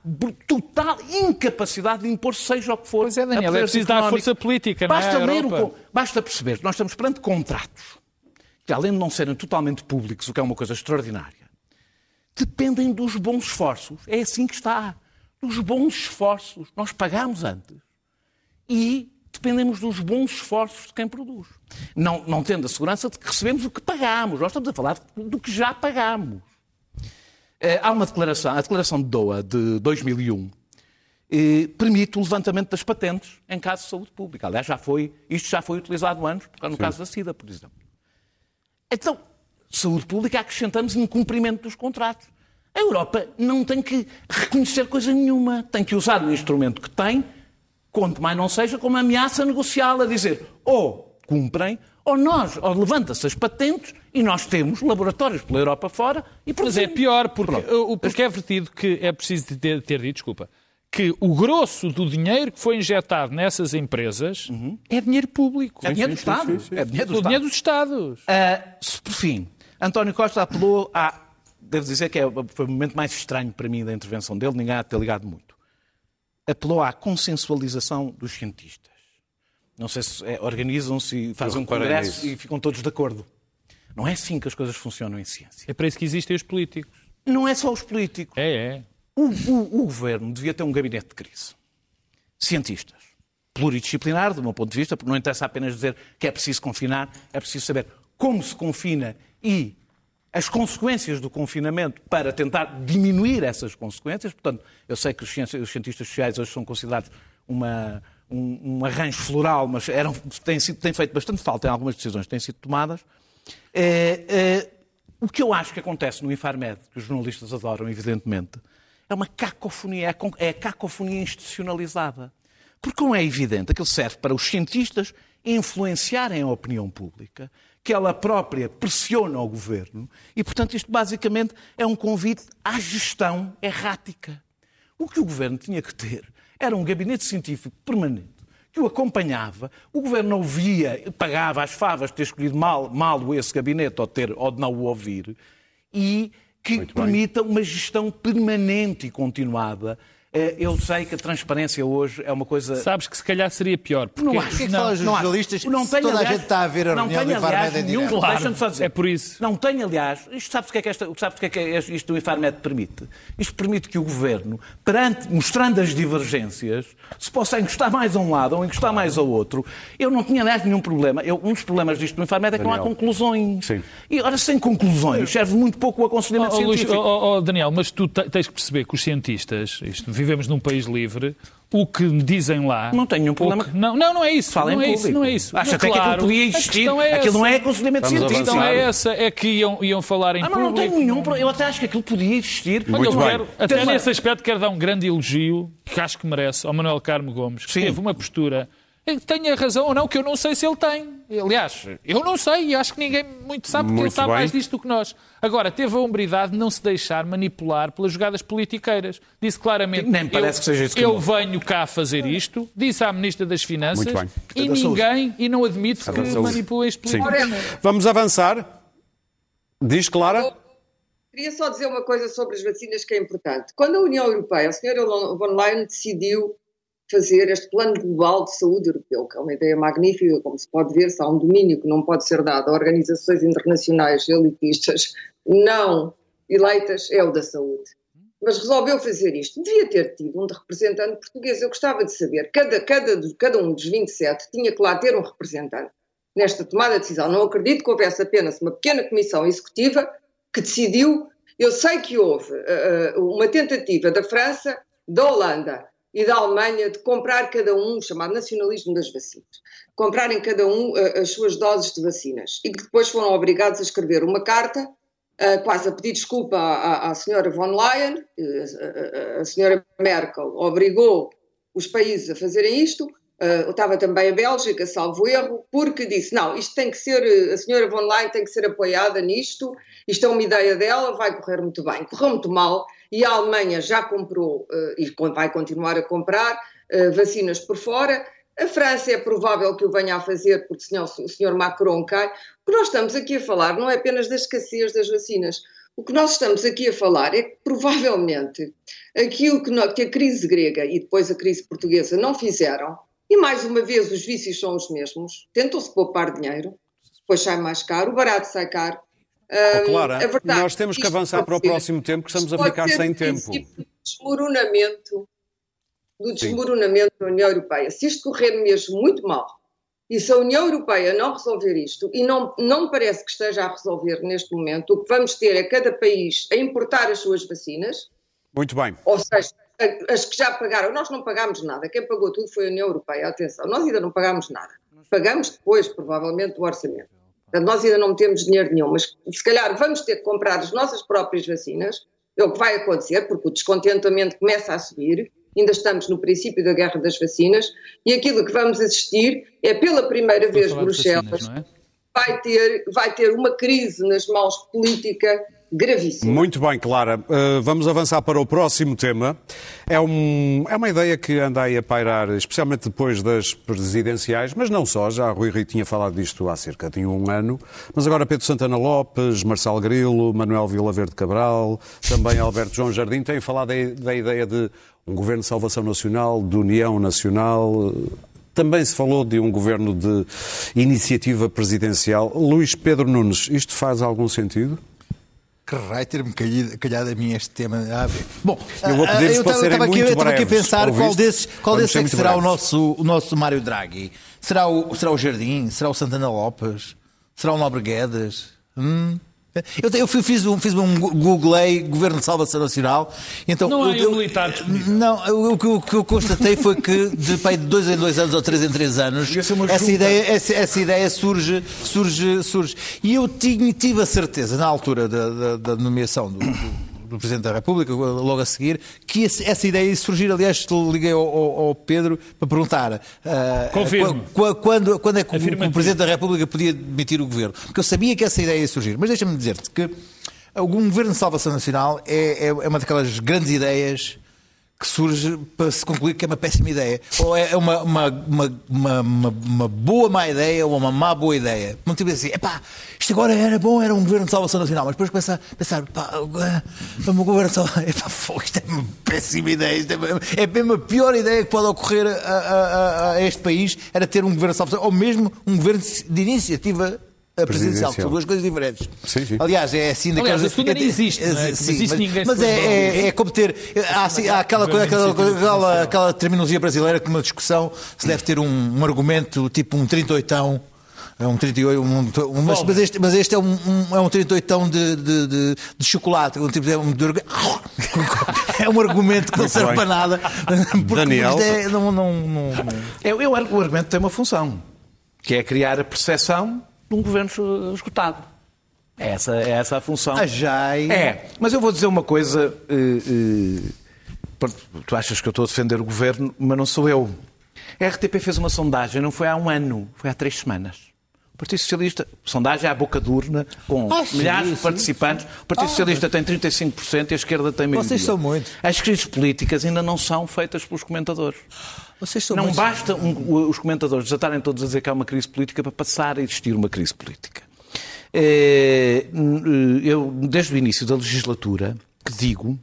total incapacidade de impor seja o que for. Pois é, Daniel, é preciso dar força política, basta não é? O, basta perceber que nós estamos perante contratos que, além de não serem totalmente públicos, o que é uma coisa extraordinária, dependem dos bons esforços. É assim que está. Dos bons esforços. Nós pagamos antes. E dependemos dos bons esforços de quem produz. Não, não tendo a segurança de que recebemos o que pagamos. Nós estamos a falar do que já pagamos. Eh, há uma declaração, a declaração de Doha de 2001, eh, permite o levantamento das patentes em caso de saúde pública. Aliás, já foi, isto já foi utilizado antes, no Sim. caso da SIDA, por exemplo. Então, saúde pública acrescentamos incumprimento dos contratos. A Europa não tem que reconhecer coisa nenhuma, tem que usar o instrumento que tem, quanto mais não seja, como ameaça negocial, a dizer ou cumprem ou nós, ou levanta-se as patentes e nós temos laboratórios pela Europa fora e Mas é pior, porque, porque é vertido que é preciso ter, ter dito, desculpa, que o grosso do dinheiro que foi injetado nessas empresas uhum. é dinheiro público. É dinheiro do Estado. É dinheiro do, dinheiro dos Estados. Uh, por fim, António Costa apelou a. Devo dizer que é, foi o momento mais estranho para mim da intervenção dele, ninguém há de ter ligado muito. Apelou à consensualização dos cientistas. Não sei se é, organizam-se e fazem um congresso e ficam todos de acordo. Não é assim que as coisas funcionam em ciência. É para isso que existem os políticos. Não é só os políticos. É, é. O, o, o governo devia ter um gabinete de crise. Cientistas. Pluridisciplinar, do meu ponto de vista, porque não interessa apenas dizer que é preciso confinar, é preciso saber como se confina e as consequências do confinamento para tentar diminuir essas consequências. Portanto, eu sei que os cientistas sociais hoje são considerados uma, um, um arranjo floral, mas eram, tem, sido, tem feito bastante falta em algumas decisões que têm sido tomadas. É, é, o que eu acho que acontece no Infarmed, que os jornalistas adoram, evidentemente, é uma cacofonia, é, é a cacofonia institucionalizada. Porque, como é evidente, aquilo serve para os cientistas influenciarem a opinião pública, que ela própria pressiona o governo, e, portanto, isto basicamente é um convite à gestão errática. O que o governo tinha que ter era um gabinete científico permanente que o acompanhava. O governo não via, pagava as favas de ter escolhido mal, mal esse gabinete ou, ter, ou de não o ouvir e que permita uma gestão permanente e continuada eu sei que a transparência hoje é uma coisa. Sabes que se calhar seria pior. Porque... Não acho. que não, os jornalistas não tem, toda aliás, a gente está a ver a reunião do Infarmed em nenhum, claro, só dizer. É por isso. Não tem, aliás, isto sabes o que é que, esta, sabes o que, é que é isto do Infarmed permite? Isto permite que o Governo, perante, mostrando as divergências, se possa encostar mais a um lado ou encostar mais ao outro. Eu não tinha, aliás, nenhum problema. Eu, um dos problemas disto do Infarmed é que Daniel. não há conclusões. Sim. E, ora, sem conclusões, serve muito pouco o aconselhamento oh, científico. Luís, oh, oh, Daniel, mas tu tens que perceber que os cientistas, isto, vivemos num país livre, o que dizem lá. Não tenho nenhum problema. Que... Não, não, não é isso. Fala não é isso, não é isso. Acha até claro, que aquilo podia existir. É aquilo não é aconselhamento científico. A questão é essa, é que iam, iam falar em ah, público. Não, não tenho nenhum Eu até acho que aquilo podia existir. Olha, eu quero, até nesse aspecto quero dar um grande elogio, que acho que merece, ao Manuel Carmo Gomes, que Sim. teve uma postura tenha razão ou não, que eu não sei se ele tem. Aliás, eu não sei e acho que ninguém muito sabe, porque muito ele sabe bem. mais disto do que nós. Agora, teve a hombridade de não se deixar manipular pelas jogadas politiqueiras. Disse claramente: Nem parece eu, que seja isso que eu venho cá fazer isto, disse à Ministra das Finanças e ninguém, e não admito que manipule este politicamente. Vamos avançar. Diz, Clara. Queria só dizer uma coisa sobre as vacinas que é importante. Quando a União Europeia, a senhora von Leyen decidiu fazer este plano global de saúde europeu, que é uma ideia magnífica, como se pode ver, se há um domínio que não pode ser dado a organizações internacionais elitistas não eleitas, é o da saúde. Mas resolveu fazer isto. Devia ter tido um representante português. Eu gostava de saber, cada, cada, cada um dos 27 tinha que lá ter um representante nesta tomada de decisão. Não acredito que houvesse apenas uma pequena comissão executiva que decidiu. Eu sei que houve uh, uma tentativa da França, da Holanda, e da Alemanha de comprar cada um, chamado nacionalismo das vacinas, comprarem cada um uh, as suas doses de vacinas. E que depois foram obrigados a escrever uma carta, uh, quase a pedir desculpa à, à, senhora von Leyen, uh, a senhora Merkel obrigou os países a fazerem isto, uh, estava também a Bélgica, salvo erro, porque disse, não, isto tem que ser, a senhora von Leyen tem que ser apoiada nisto, isto é uma ideia dela, vai correr muito bem. Correu muito mal, e a Alemanha já comprou uh, e vai continuar a comprar uh, vacinas por fora. A França é provável que o venha a fazer porque senão o senhor Macron cai. O que nós estamos aqui a falar não é apenas da escassez das vacinas. O que nós estamos aqui a falar é que provavelmente aquilo que, que a crise grega e depois a crise portuguesa não fizeram, e mais uma vez os vícios são os mesmos, tentam-se poupar dinheiro, depois sai mais caro, o barato sai caro, Oh, Clara, verdade, nós temos que avançar para o próximo tempo, que estamos a ficar sem tempo. Do desmoronamento, do desmoronamento da União Europeia. Se isto correr mesmo muito mal, e se a União Europeia não resolver isto, e não, não parece que esteja a resolver neste momento, o que vamos ter é cada país a importar as suas vacinas. Muito bem. Ou seja, as que já pagaram, nós não pagámos nada, quem pagou tudo foi a União Europeia, atenção, nós ainda não pagámos nada. Pagamos depois, provavelmente, o orçamento. Portanto, nós ainda não temos dinheiro nenhum, mas se calhar vamos ter que comprar as nossas próprias vacinas, é o que vai acontecer, porque o descontentamento começa a subir, ainda estamos no princípio da guerra das vacinas, e aquilo que vamos assistir é pela primeira vez Bruxelas vacinas, é? Vai, ter, vai ter uma crise nas mãos política gravíssimo. Muito bem, Clara. Uh, vamos avançar para o próximo tema. É, um, é uma ideia que anda aí a pairar, especialmente depois das presidenciais, mas não só, já Rui Rio tinha falado disto há cerca de um ano, mas agora Pedro Santana Lopes, Marcelo Grilo, Manuel Vilaverde Cabral, também Alberto João Jardim têm falado da ideia de um governo de salvação nacional, de união nacional, também se falou de um governo de iniciativa presidencial. Luís Pedro Nunes, isto faz algum sentido? Que raio ter-me calhado a mim este tema. Ah, bom, eu vou pedir eu estava aqui, aqui a pensar qual desses, qual desses é que será o nosso, o nosso Mário Draghi. Será o, será o Jardim? Será o Santana Lopes? Será o Nobre Guedes? Hum? Eu, eu fiz, um, fiz um googlei Governo de Salvação Nacional. Então, não há eu, militar Não, o, que eu constatei foi que de, de dois em dois anos ou três em três anos, essa ideia, essa, essa, ideia surge, surge, surge. E eu tinha, tive a certeza, na altura da, da, da nomeação do, do do Presidente da República, logo a seguir, que essa ideia ia surgir. Aliás, liguei ao, ao, Pedro para perguntar uh, quando, quando é que o, o, Presidente da República podia demitir o governo. Porque eu sabia que essa ideia ia surgir. Mas deixa-me dizer-te que o governo de salvação nacional é, é, é uma daquelas grandes ideias que surge para se concluir que é uma péssima ideia. Ou é uma, uma, uma, uma, boa má ideia ou uma má boa ideia. Não tipo assim, epá, isto agora era bom, era um governo de salvação nacional, mas depois começa a pensar, pá, um governo de salvação, epá, isto é uma péssima ideia, isto é, é mesmo a pior ideia que pode ocorrer a, a, a, este país, era ter um governo de salvação, ou mesmo um governo de iniciativa presidencial, que são duas coisas diferentes. Sim, sim. Aliás, é assim daquelas. Aliás, isso nem existe. É, é, sim, existe mas, ninguém mas é, é, é, como ter. Há, assim, há aquela, coisa, aquela, aquela, aquela, terminologia brasileira que numa discussão se deve ter um, um argumento tipo um 38 é um 38, um, um, mas, mas, este, mas este é um, um, é um 38 de, de, de, de chocolate. Um, tipo, é, um, é um argumento que não serve para nada. Daniel. É, não, não, não, eu, eu, o argumento tem uma função, que é criar a percepção de um governo esgotado. É essa, é essa a função. A JAI... É, mas eu vou dizer uma coisa. Uh, uh, tu achas que eu estou a defender o governo, mas não sou eu. A RTP fez uma sondagem, não foi há um ano, foi há três semanas. O Partido Socialista, sondagem à boca de urna, com ah, milhares sim, de participantes. O Partido ah, Socialista tem 35% e a esquerda tem meio. Vocês são muitos. As crises políticas ainda não são feitas pelos comentadores. Vocês são não basta um, os comentadores desatarem todos a dizer que há uma crise política para passar a existir uma crise política. É, eu, desde o início da legislatura, que digo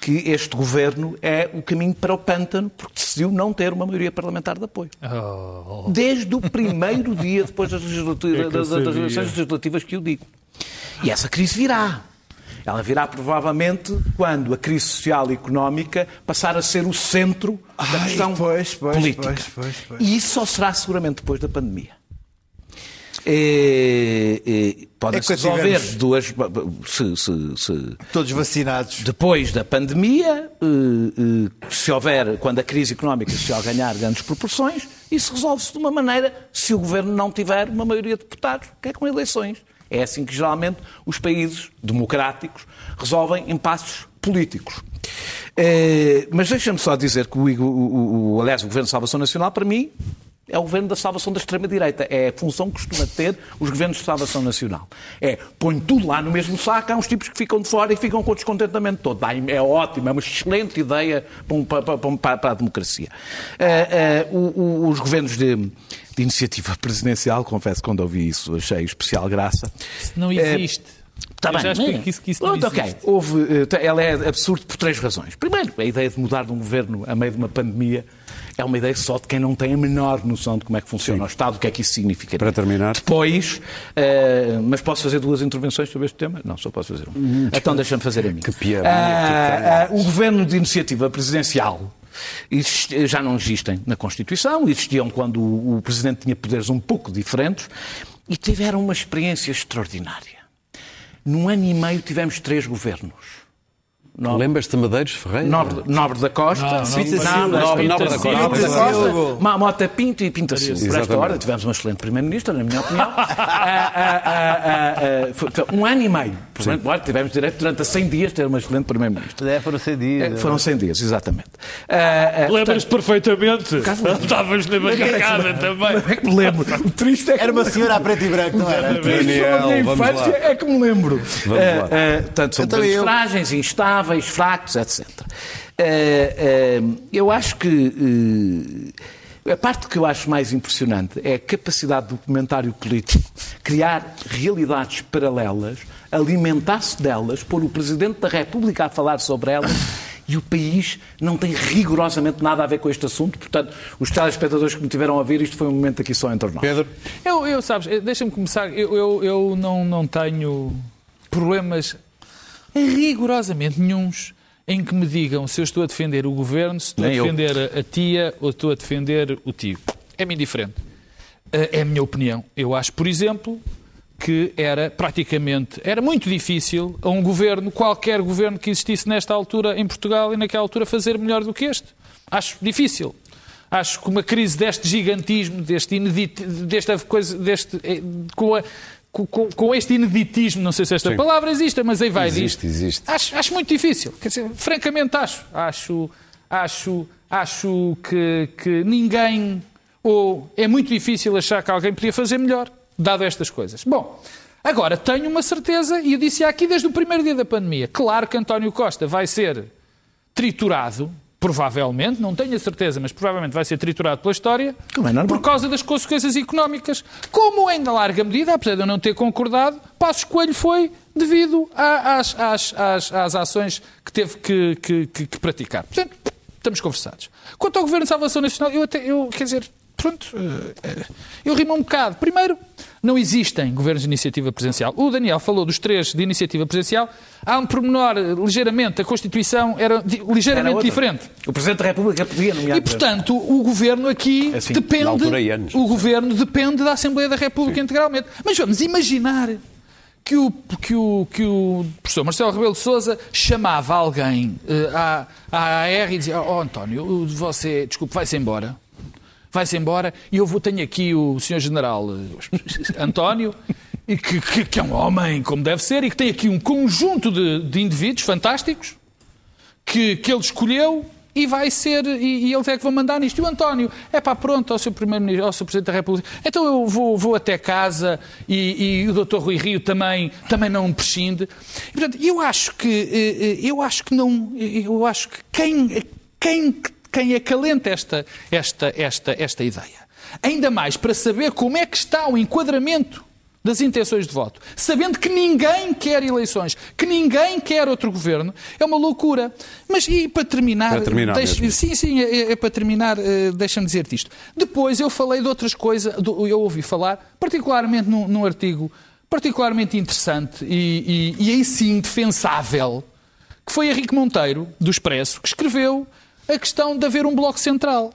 que este governo é o caminho para o pântano, porque decidiu não ter uma maioria parlamentar de apoio. Oh. Desde o primeiro dia depois das, é das, das eleições legislativas que eu digo. E essa crise virá. Ela virá provavelmente quando a crise social e económica passar a ser o centro da questão pois, pois, política. Pois, e isso só será seguramente depois da pandemia. É, é, podem se resolver duas. Se, se, se, Todos vacinados. Depois da pandemia, se houver, quando a crise económica se ganhar grandes proporções, isso resolve-se de uma maneira se o governo não tiver uma maioria de deputados, que é com eleições. É assim que geralmente os países democráticos resolvem impasses políticos. É, mas deixa-me só dizer que o, o, o, aliás, o Governo de Salvação Nacional, para mim, é o governo da salvação da extrema-direita. É a função que costuma ter os governos de salvação nacional. É, põe tudo lá no mesmo saco, há uns tipos que ficam de fora e ficam com o descontentamento todo. É ótimo, é uma excelente ideia para, para, para a democracia. Uh, uh, os governos de, de, iniciativa presidencial, confesso que quando ouvi isso achei especial graça. Isso não existe. Uh, Está bem. Já explico que isso, que isso não existe. Houve, ela é absurdo por três razões. Primeiro, a ideia de mudar de um governo a meio de uma pandemia é uma ideia só de quem não tem a menor noção de como é que funciona Sim. o Estado, o que é que isso significa. Para terminar. Depois, uh, mas posso fazer duas intervenções sobre este tema? Não, só posso fazer uma. Hum, então deixa-me fazer a minha. Que piada. Uh, uh, o governo de iniciativa presidencial já não existem na Constituição, existiam quando o Presidente tinha poderes um pouco diferentes e tiveram uma experiência extraordinária. Num ano e meio tivemos três governos. Lembras-te de Medeiros Ferreira? Nobre, Nobre da Costa, Nobre, Nobre da Costa, Mota Pinto e Pinta Silva. Por esta hora tivemos um excelente Primeiro-Ministro, na minha opinião. Ah, ah, ah, um ano e meio. Portanto, tivemos direito durante 100 dias ter um excelente Primeiro-Ministro. É, foram 100 dias. É, foram 100 dias, exatamente. Lembras-te perfeitamente. Estavas na barricada também. É que me lembro. O triste é que... Era uma senhora a preto e branco, não era? Daniel, a minha infância é que me lembro. Portanto, são frágeis, instáveis, fracos, etc. Eh, eh, eu acho que eh, a parte que eu acho mais impressionante é a capacidade do comentário político criar realidades paralelas, alimentar-se delas, pôr o Presidente da República a falar sobre elas e o país não tem rigorosamente nada a ver com este assunto. Portanto, os telespectadores que me tiveram a ver, isto foi um momento aqui só entre nós. Pedro? Eu, eu sabes, deixa-me começar. Eu, eu, eu não, não tenho problemas rigorosamente nenhums em que me digam se eu estou a defender o governo, se estou Nem a defender eu. a tia ou estou a defender o tio. É-me indiferente. Eh, é a minha opinião. Eu acho, por exemplo, que era praticamente, era muito difícil a um governo, qualquer governo que existisse nesta altura em Portugal e naquela altura, fazer melhor do que este. Acho difícil. Acho que uma crise deste gigantismo, deste inedito, desta coisa, deste, eh, com a, com, com, este ineditismo, não sei se esta Sim. palavra existe, mas aí vai existe, existe. Acho, acho muito difícil. Quer dizer, francamente acho. Acho, acho, acho que, que ninguém ou é muito difícil achar que alguém podia fazer melhor, dado estas coisas. Bom, agora tenho uma certeza, e eu disse aqui desde o primeiro dia da pandemia, claro que António Costa vai ser triturado provavelmente, não tenho a certeza, mas provavelmente vai ser triturado pela história é por causa das consequências económicas. Como em larga medida, apesar de eu não ter concordado, Passos Coelho foi devido às, às, às, às ações que teve que, que, que, que, praticar. Portanto, estamos conversados. Quanto ao Governo de Salvação Nacional, eu até, eu, quer dizer, pronto, eh, eh, eu rimo um bocado. Primeiro, não existem governos de iniciativa presidencial. O Daniel falou dos três de iniciativa presidencial. Há um pormenor eh, ligeiramente, a Constituição era ligeiramente era diferente. O Presidente da República podia nomear. E, portanto, o governo aqui assim, depende. O governo depende da Assembleia da República Sim. integralmente. Mas vamos imaginar que o, que o, que o professor Marcelo Rebelo de Souza chamava alguém uh, à, à AR e dizia: Oh, António, você, desculpe, vai-se embora vai-se embora e eu vou, tenho aqui o senhor general eh, António, e que, que, que, é um homem como deve ser e que tem aqui um conjunto de, de indivíduos fantásticos que, que ele escolheu e vai ser, e, e eles é que vão mandar nisto. E o António, é pá, pronto, ao seu Primeiro-Ministro, ao seu Presidente da República, então eu vou, vou até casa e, e o Dr. Rui Rio também, também não prescinde. E, portanto, eu acho que, eh, eh, eu acho que não, eu acho que quem, quem quem acalenta esta, esta, esta, esta ideia. Ainda mais para saber como é que está o enquadramento das intenções de voto, sabendo que ninguém quer eleições, que ninguém quer outro governo, é uma loucura. Mas e para terminar, para terminar deixe, sim, sim, é, é, é para terminar, uh, deixa-me dizer-te isto. Depois eu falei de outras coisas, eu ouvi falar, particularmente num, num artigo particularmente interessante e, e, e aí sim defensável, que foi Henrique Monteiro, do Expresso, que escreveu a questão de haver um bloco central.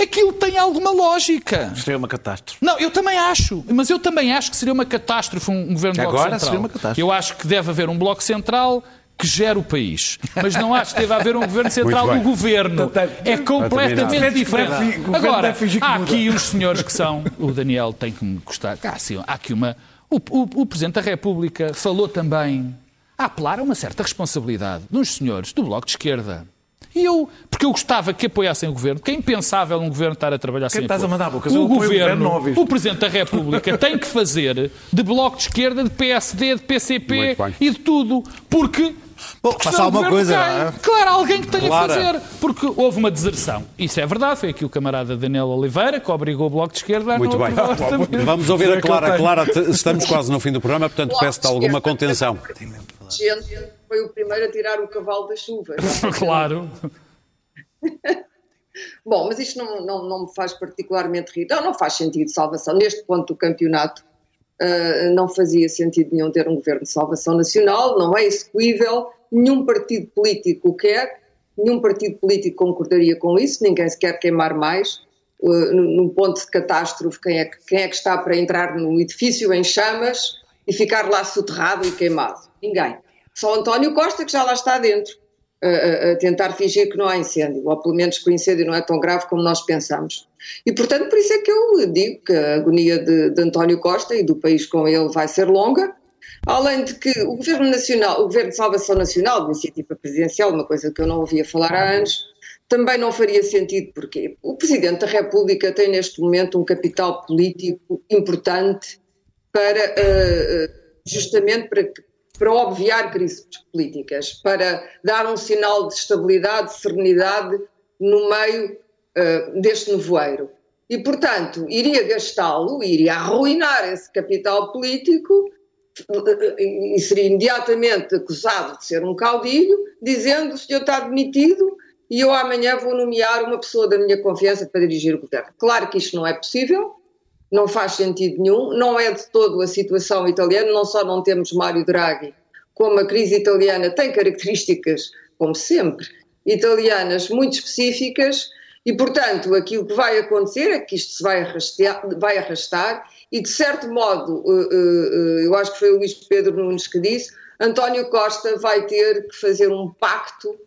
Aquilo tem alguma lógica. Seria uma catástrofe. Não, eu também acho. Mas eu também acho que seria uma catástrofe um governo Agora, Bloco Central. seria uma catástrofe. Eu acho que deve haver um Bloco Central que gera o país. Mas não acho que deve haver um governo central do governo. É completamente diferente. Agora, há aqui uns senhores que são. O Daniel tem que me gostar. Sim, há aqui uma. O, o, o Presidente da República falou também a apelar a uma certa responsabilidade dos senhores do Bloco de Esquerda e eu, porque eu gostava que apoiassem o governo, que é impensável um governo estar a trabalhar Quem sem estás a mandar bocas? O governo, o, o Presidente da República tem que fazer de bloco de esquerda, de PSD, de PCP e de tudo, porque Bom, faça alguma coisa. É? Claro, alguém que tenha claro. a fazer. Porque houve uma deserção. Isso é verdade. Foi aqui o camarada Daniel Oliveira que obrigou o Bloco de Esquerda a Muito bem. Vamos ouvir a Clara. Clara, estamos quase no fim do programa, portanto peço-te alguma contenção. Gente, foi o primeiro a tirar o cavalo da chuva. claro. Bom, mas isto não, não, não me faz particularmente rir. Não, não faz sentido salvação. Neste ponto do campeonato, uh, não fazia sentido nenhum ter um governo de salvação nacional, não é execuível, nenhum partido político quer, nenhum partido político concordaria com isso, ninguém se quer queimar mais. Uh, num ponto de catástrofe, quem é, que, quem é que está para entrar num edifício em chamas e ficar lá soterrado e queimado? Ninguém. Só António Costa, que já lá está dentro, a, a, tentar fingir que não há incêndio, ou pelo menos que o incêndio não é tão grave como nós pensamos. E, portanto, por isso é que eu digo que a agonia de, de António Costa e do país com ele vai ser longa, Além de que o Governo Nacional, o Governo de Salvação Nacional, de iniciativa presidencial, uma coisa que eu não ouvia falar há anos, também não faria sentido, porque o Presidente da República tem neste momento um capital político importante para, uh, justamente para, para obviar crises políticas, para dar um sinal de estabilidade, de serenidade no meio uh, deste nevoeiro. E, portanto, iria gastá-lo, iria arruinar esse capital político e seria imediatamente acusado de ser um caudilho, dizendo o senhor está demitido e eu amanhã vou nomear uma pessoa da minha confiança para dirigir o governo. Claro que isto não é possível, não faz sentido nenhum, não é de todo a situação italiana, não só não temos Mário Draghi, como a crise italiana tem características, como sempre, italianas muito específicas e, portanto, aquilo que vai acontecer é que isto se vai arrastar, vai arrastar e, de certo modo, eh, eh, eh, eu acho que foi o Luís Pedro Nunes que disse, António Costa vai ter que fazer um pacto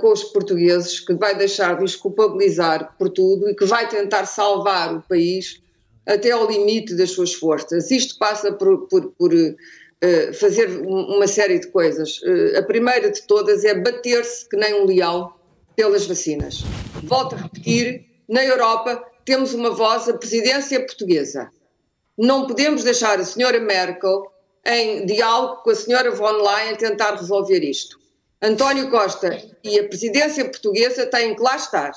com os portugueses, que vai deixar de os culpabilizar por tudo e que vai tentar salvar o país até ao limite das suas forças. Isto passa por, por, por uh, fazer uma série de coisas. Uh, a primeira de todas é bater-se que nem um leão pelas vacinas. Volto a repetir: na Europa temos uma voz, a presidência portuguesa. Não podemos deixar a senhora Merkel em diálogo com a senhora von Leyen tentar resolver isto. António Costa e a presidência portuguesa têm que lá estar.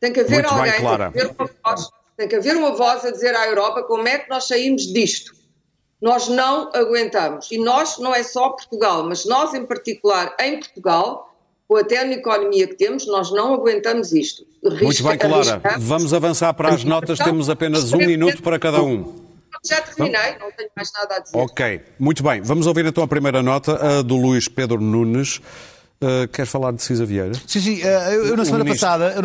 Tem que haver Muito alguém, bem, Clara. que uma voz tem que haver uma voz a dizer à Europa como é que nós saímos disto. Nós não aguentamos. E nós, não é só Portugal, mas nós em particular, em Portugal, com a economia que temos, nós não aguentamos isto. Risca, Muito bem, Clara. Vamos avançar para as notas. Temos apenas um minuto para cada um. Já terminei, não tenho mais nada a dizer. Ok, muito bem. Vamos ouvir então a primeira nota, a do Luís Pedro Nunes. Uh, queres falar de Cisa Vieira? Sim, sim. Uh, eu, eu, na semana passada, eu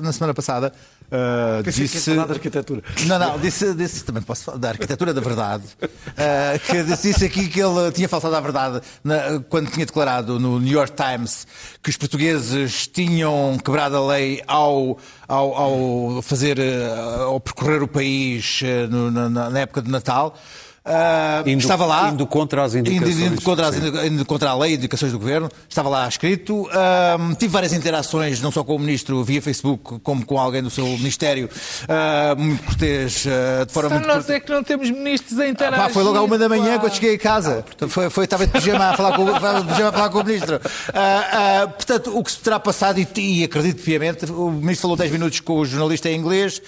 na semana passada Uh, disse... Que da arquitetura. Não, não, disse, disse também posso falar da arquitetura da verdade. Uh, que disse aqui que ele tinha faltado a verdade na, quando tinha declarado no New York Times que os portugueses tinham quebrado a lei ao, ao, ao fazer, ah, ao percorrer o país no, na, na época de Natal. Uh, indo, estava lá. Indo contra as indicações. Indo, indo, contra, as, indo contra, a lei e indicações do governo. Estava lá escrito. Uh, tive várias interações, não só com o ministro via Facebook, como com alguém do seu ministério. Uh, muito cortês. de forma só muito nós é que não temos ministros a interagir. Pá, foi logo à uma da manhã quando cheguei a casa. Foi, foi, estava de pijama a falar com, a falar com o ministro. portanto, o que se terá passado, e, e acredito piamente, o ministro falou 10 minutos com o jornalista em inglês.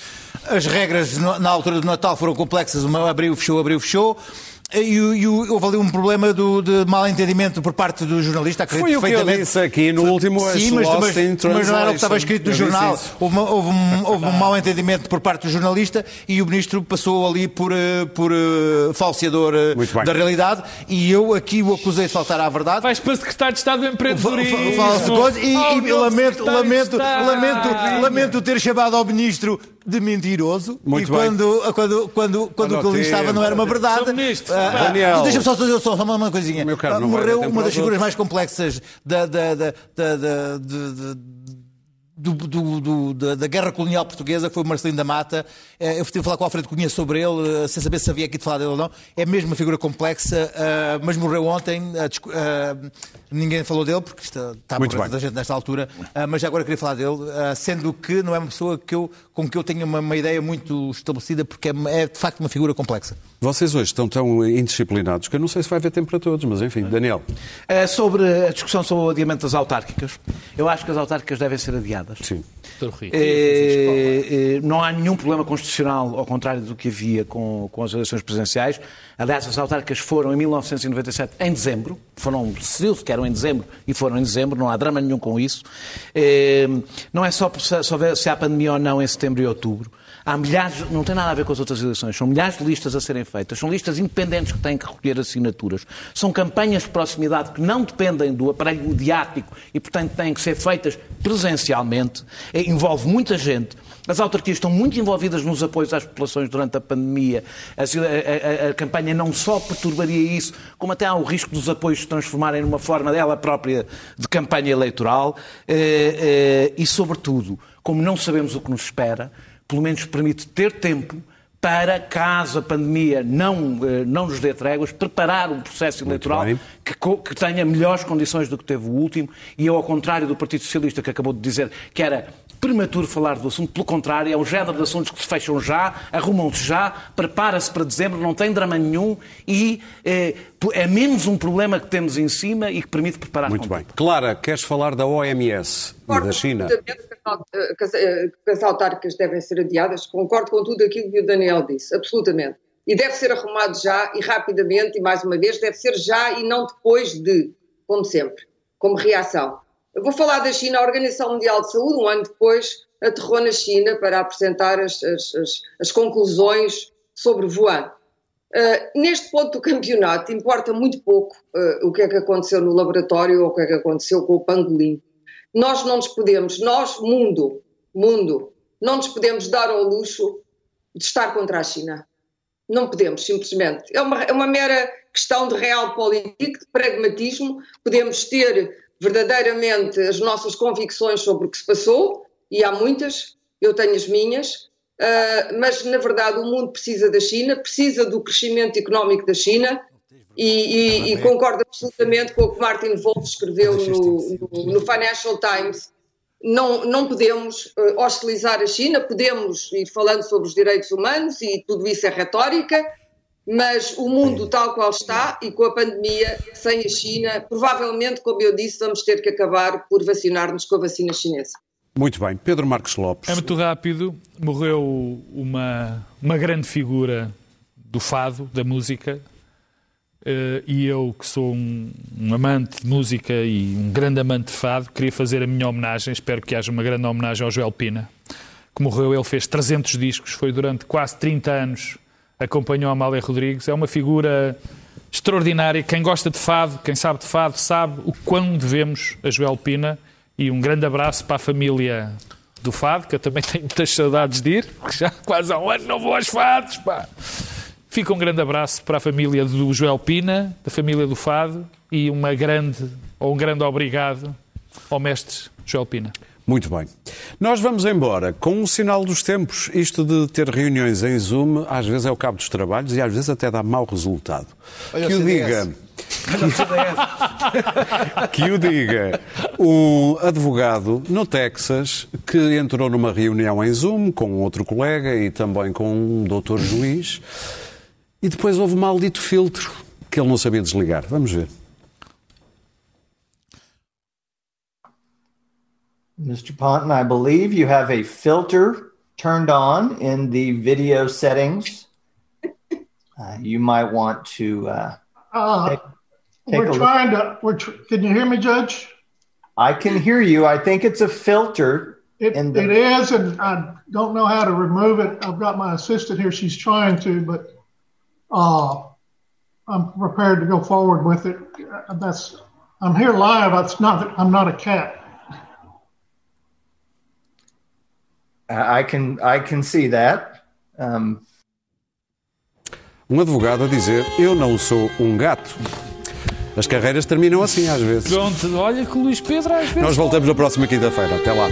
As regras na altura do Natal foram complexas. Uma abriu, fechou, abriu, fechou. E, e, houve ali um problema do, de mal entendimento por parte do jornalista. Foi o que eu disse aqui no último Sim, mas, mas, mas, não era o que estava escrito no jornal. Houve, uma, houve, um, houve um mal entendimento por parte do jornalista e o ministro passou ali por, eh, por uh, falseador uh, da realidade e eu aqui o acusei de faltar à verdade. Vais para secretário de Estado do Empreendedorismo. E, oh, e lamento, lamento, lamento, lamento ter chamado ao ministro de mentiroso Muito e quando, quando, quando, quando o que ele estava não era uma verdade. Uh, Daniel. Deixa-me só dizer só uma coisinha. Caro, morreu uma das figuras mais complexas da, da, da, da, da, do, do, do, da, da, guerra colonial portuguesa, foi o Marcelino da Mata. Eh, eu fui a falar com o Alfredo Cunha sobre ele, eh, sem saber se havia aqui de falar dele ou não. É mesmo uma figura complexa, eh, mas morreu ontem. ninguém falou dele, porque está, está Muito a da gente nesta altura. mas já agora queria falar dele, sendo que não é uma pessoa que eu, com que eu tenho uma, uma ideia muito estabelecida, porque é, é de facto uma figura complexa. Vocês hoje estão tão indisciplinados que eu não sei se vai haver tempo para todos, mas enfim, Daniel. É sobre a discussão sobre o adiamento das autárquicas, eu acho que as autárquicas devem ser adiadas. Sim. É, é, não há nenhum problema constitucional, ao contrário do que havia com, com as eleições presidenciais. Aliás, as autárquicas foram em 1997, em dezembro. Foram, decidiu-se que eram em dezembro e foram em dezembro, não há drama nenhum com isso. É, não é só se há pandemia ou não em setembro e outubro. Há milhares, não tem nada a ver com as outras eleições, são milhares de listas a serem feitas, são listas independentes que têm que recolher assinaturas, são campanhas de proximidade que não dependem do aparelho mediático e, portanto, têm que ser feitas presencialmente, é, envolve muita gente. As autarquias estão muito envolvidas nos apoios às populações durante a pandemia. A, a, a, a, campanha não só perturbaria isso, como até há o risco dos apoios se transformarem numa forma dela própria de campanha eleitoral. Eh, eh, e, sobretudo, como não sabemos o que nos espera, pelo menos permite ter tempo para, caso a pandemia não, eh, não nos dê tréguas, preparar um processo eleitoral que, que, tenha melhores condições do que teve o último. E eu, ao contrário do Partido Socialista, que acabou de dizer que era prematuro falar do assunto, pelo contrário, é o género de assuntos que se fecham já, arrumam-se já, prepara-se para dezembro, não tem drama nenhum e é, é, menos um problema que temos em cima e que permite preparar Muito bem. Clara, queres falar da OMS e da China? Que as autárquicas devem ser adiadas, concordo com tudo aquilo que o Daniel disse, absolutamente. E deve ser arrumado já e rapidamente, e mais uma vez, deve ser já e não depois de, como sempre, como reação. Eu vou falar da China, a Organização Mundial de Saúde, um ano depois, aterrou na China para apresentar as, as, as, as conclusões sobre Wuhan. Uh, neste ponto do campeonato, importa muito pouco uh, o que é que aconteceu no laboratório ou o que é que aconteceu com o pangolim nós não nos podemos, nós, mundo, mundo, não nos podemos dar ao luxo de estar contra a China. Não podemos, simplesmente. É uma, é uma mera questão de real política, de pragmatismo. Podemos ter verdadeiramente as nossas convicções sobre o que se passou, e há muitas, eu tenho as minhas, uh, mas na verdade o mundo precisa da China, precisa do crescimento económico da China, e, e, e, concordo absolutamente com o que Martin Wolf escreveu no, no, no Financial Times. Não, não podemos uh, hostilizar a China, podemos ir falando sobre os direitos humanos e tudo isso é retórica, mas o mundo tal qual está e com a pandemia, sem a China, provavelmente, como eu disse, vamos ter que acabar por vacinar-nos com a vacina chinesa. Muito bem. Pedro Marcos Lopes. É muito rápido. Morreu uma, uma grande figura do fado, da música, Uh, e eu, que sou um, um, amante de música e um grande amante de fado, queria fazer a minha homenagem. Espero que haja uma grande homenagem ao Joel Pina, que morreu. Ele fez 300 discos, foi durante quase 30 anos, acompanhou a Amália Rodrigues. É uma figura extraordinária. Quem gosta de fado, quem sabe de fado, sabe o quão devemos a Joel Pina. E um grande abraço para a família do fado, que eu também tenho muitas saudades de ir, porque já quase há um ano não vou aos fados, pá. Fica um grande abraço para a família do Joel Pina, da família do Fado, e uma grande, ou um grande obrigado ao mestre Joel Pina. Muito bem. Nós vamos embora com um sinal dos tempos. Isto de ter reuniões em Zoom, às vezes é o cabo dos trabalhos e às vezes até dá mau resultado. Olha que o, o diga. que o diga um advogado no Texas que entrou numa reunião em Zoom com outro colega e também com um doutor juiz e depois houve maldito filtro que ele não sabia desligar. Vamos ver. Mr. Ponton, I believe you have a filter turned on in the video settings. uh, you might want to. Uh, uh, take, take we're trying to. We're tr- can you hear me, Judge? I can hear you. I think it's a filter. It, the- it is, and I don't know how to remove it. I've got my assistant here. She's trying to, but uh, I'm prepared to go forward with it. That's I'm here live. It's not. I'm not a cat. I can I can see that. Um... Um advogado a dizer: Eu não sou um gato. As carreiras terminam assim às vezes. Pronto, olha que o Luís Pedro às vezes. Nós voltamos na próxima quinta-feira. Até lá.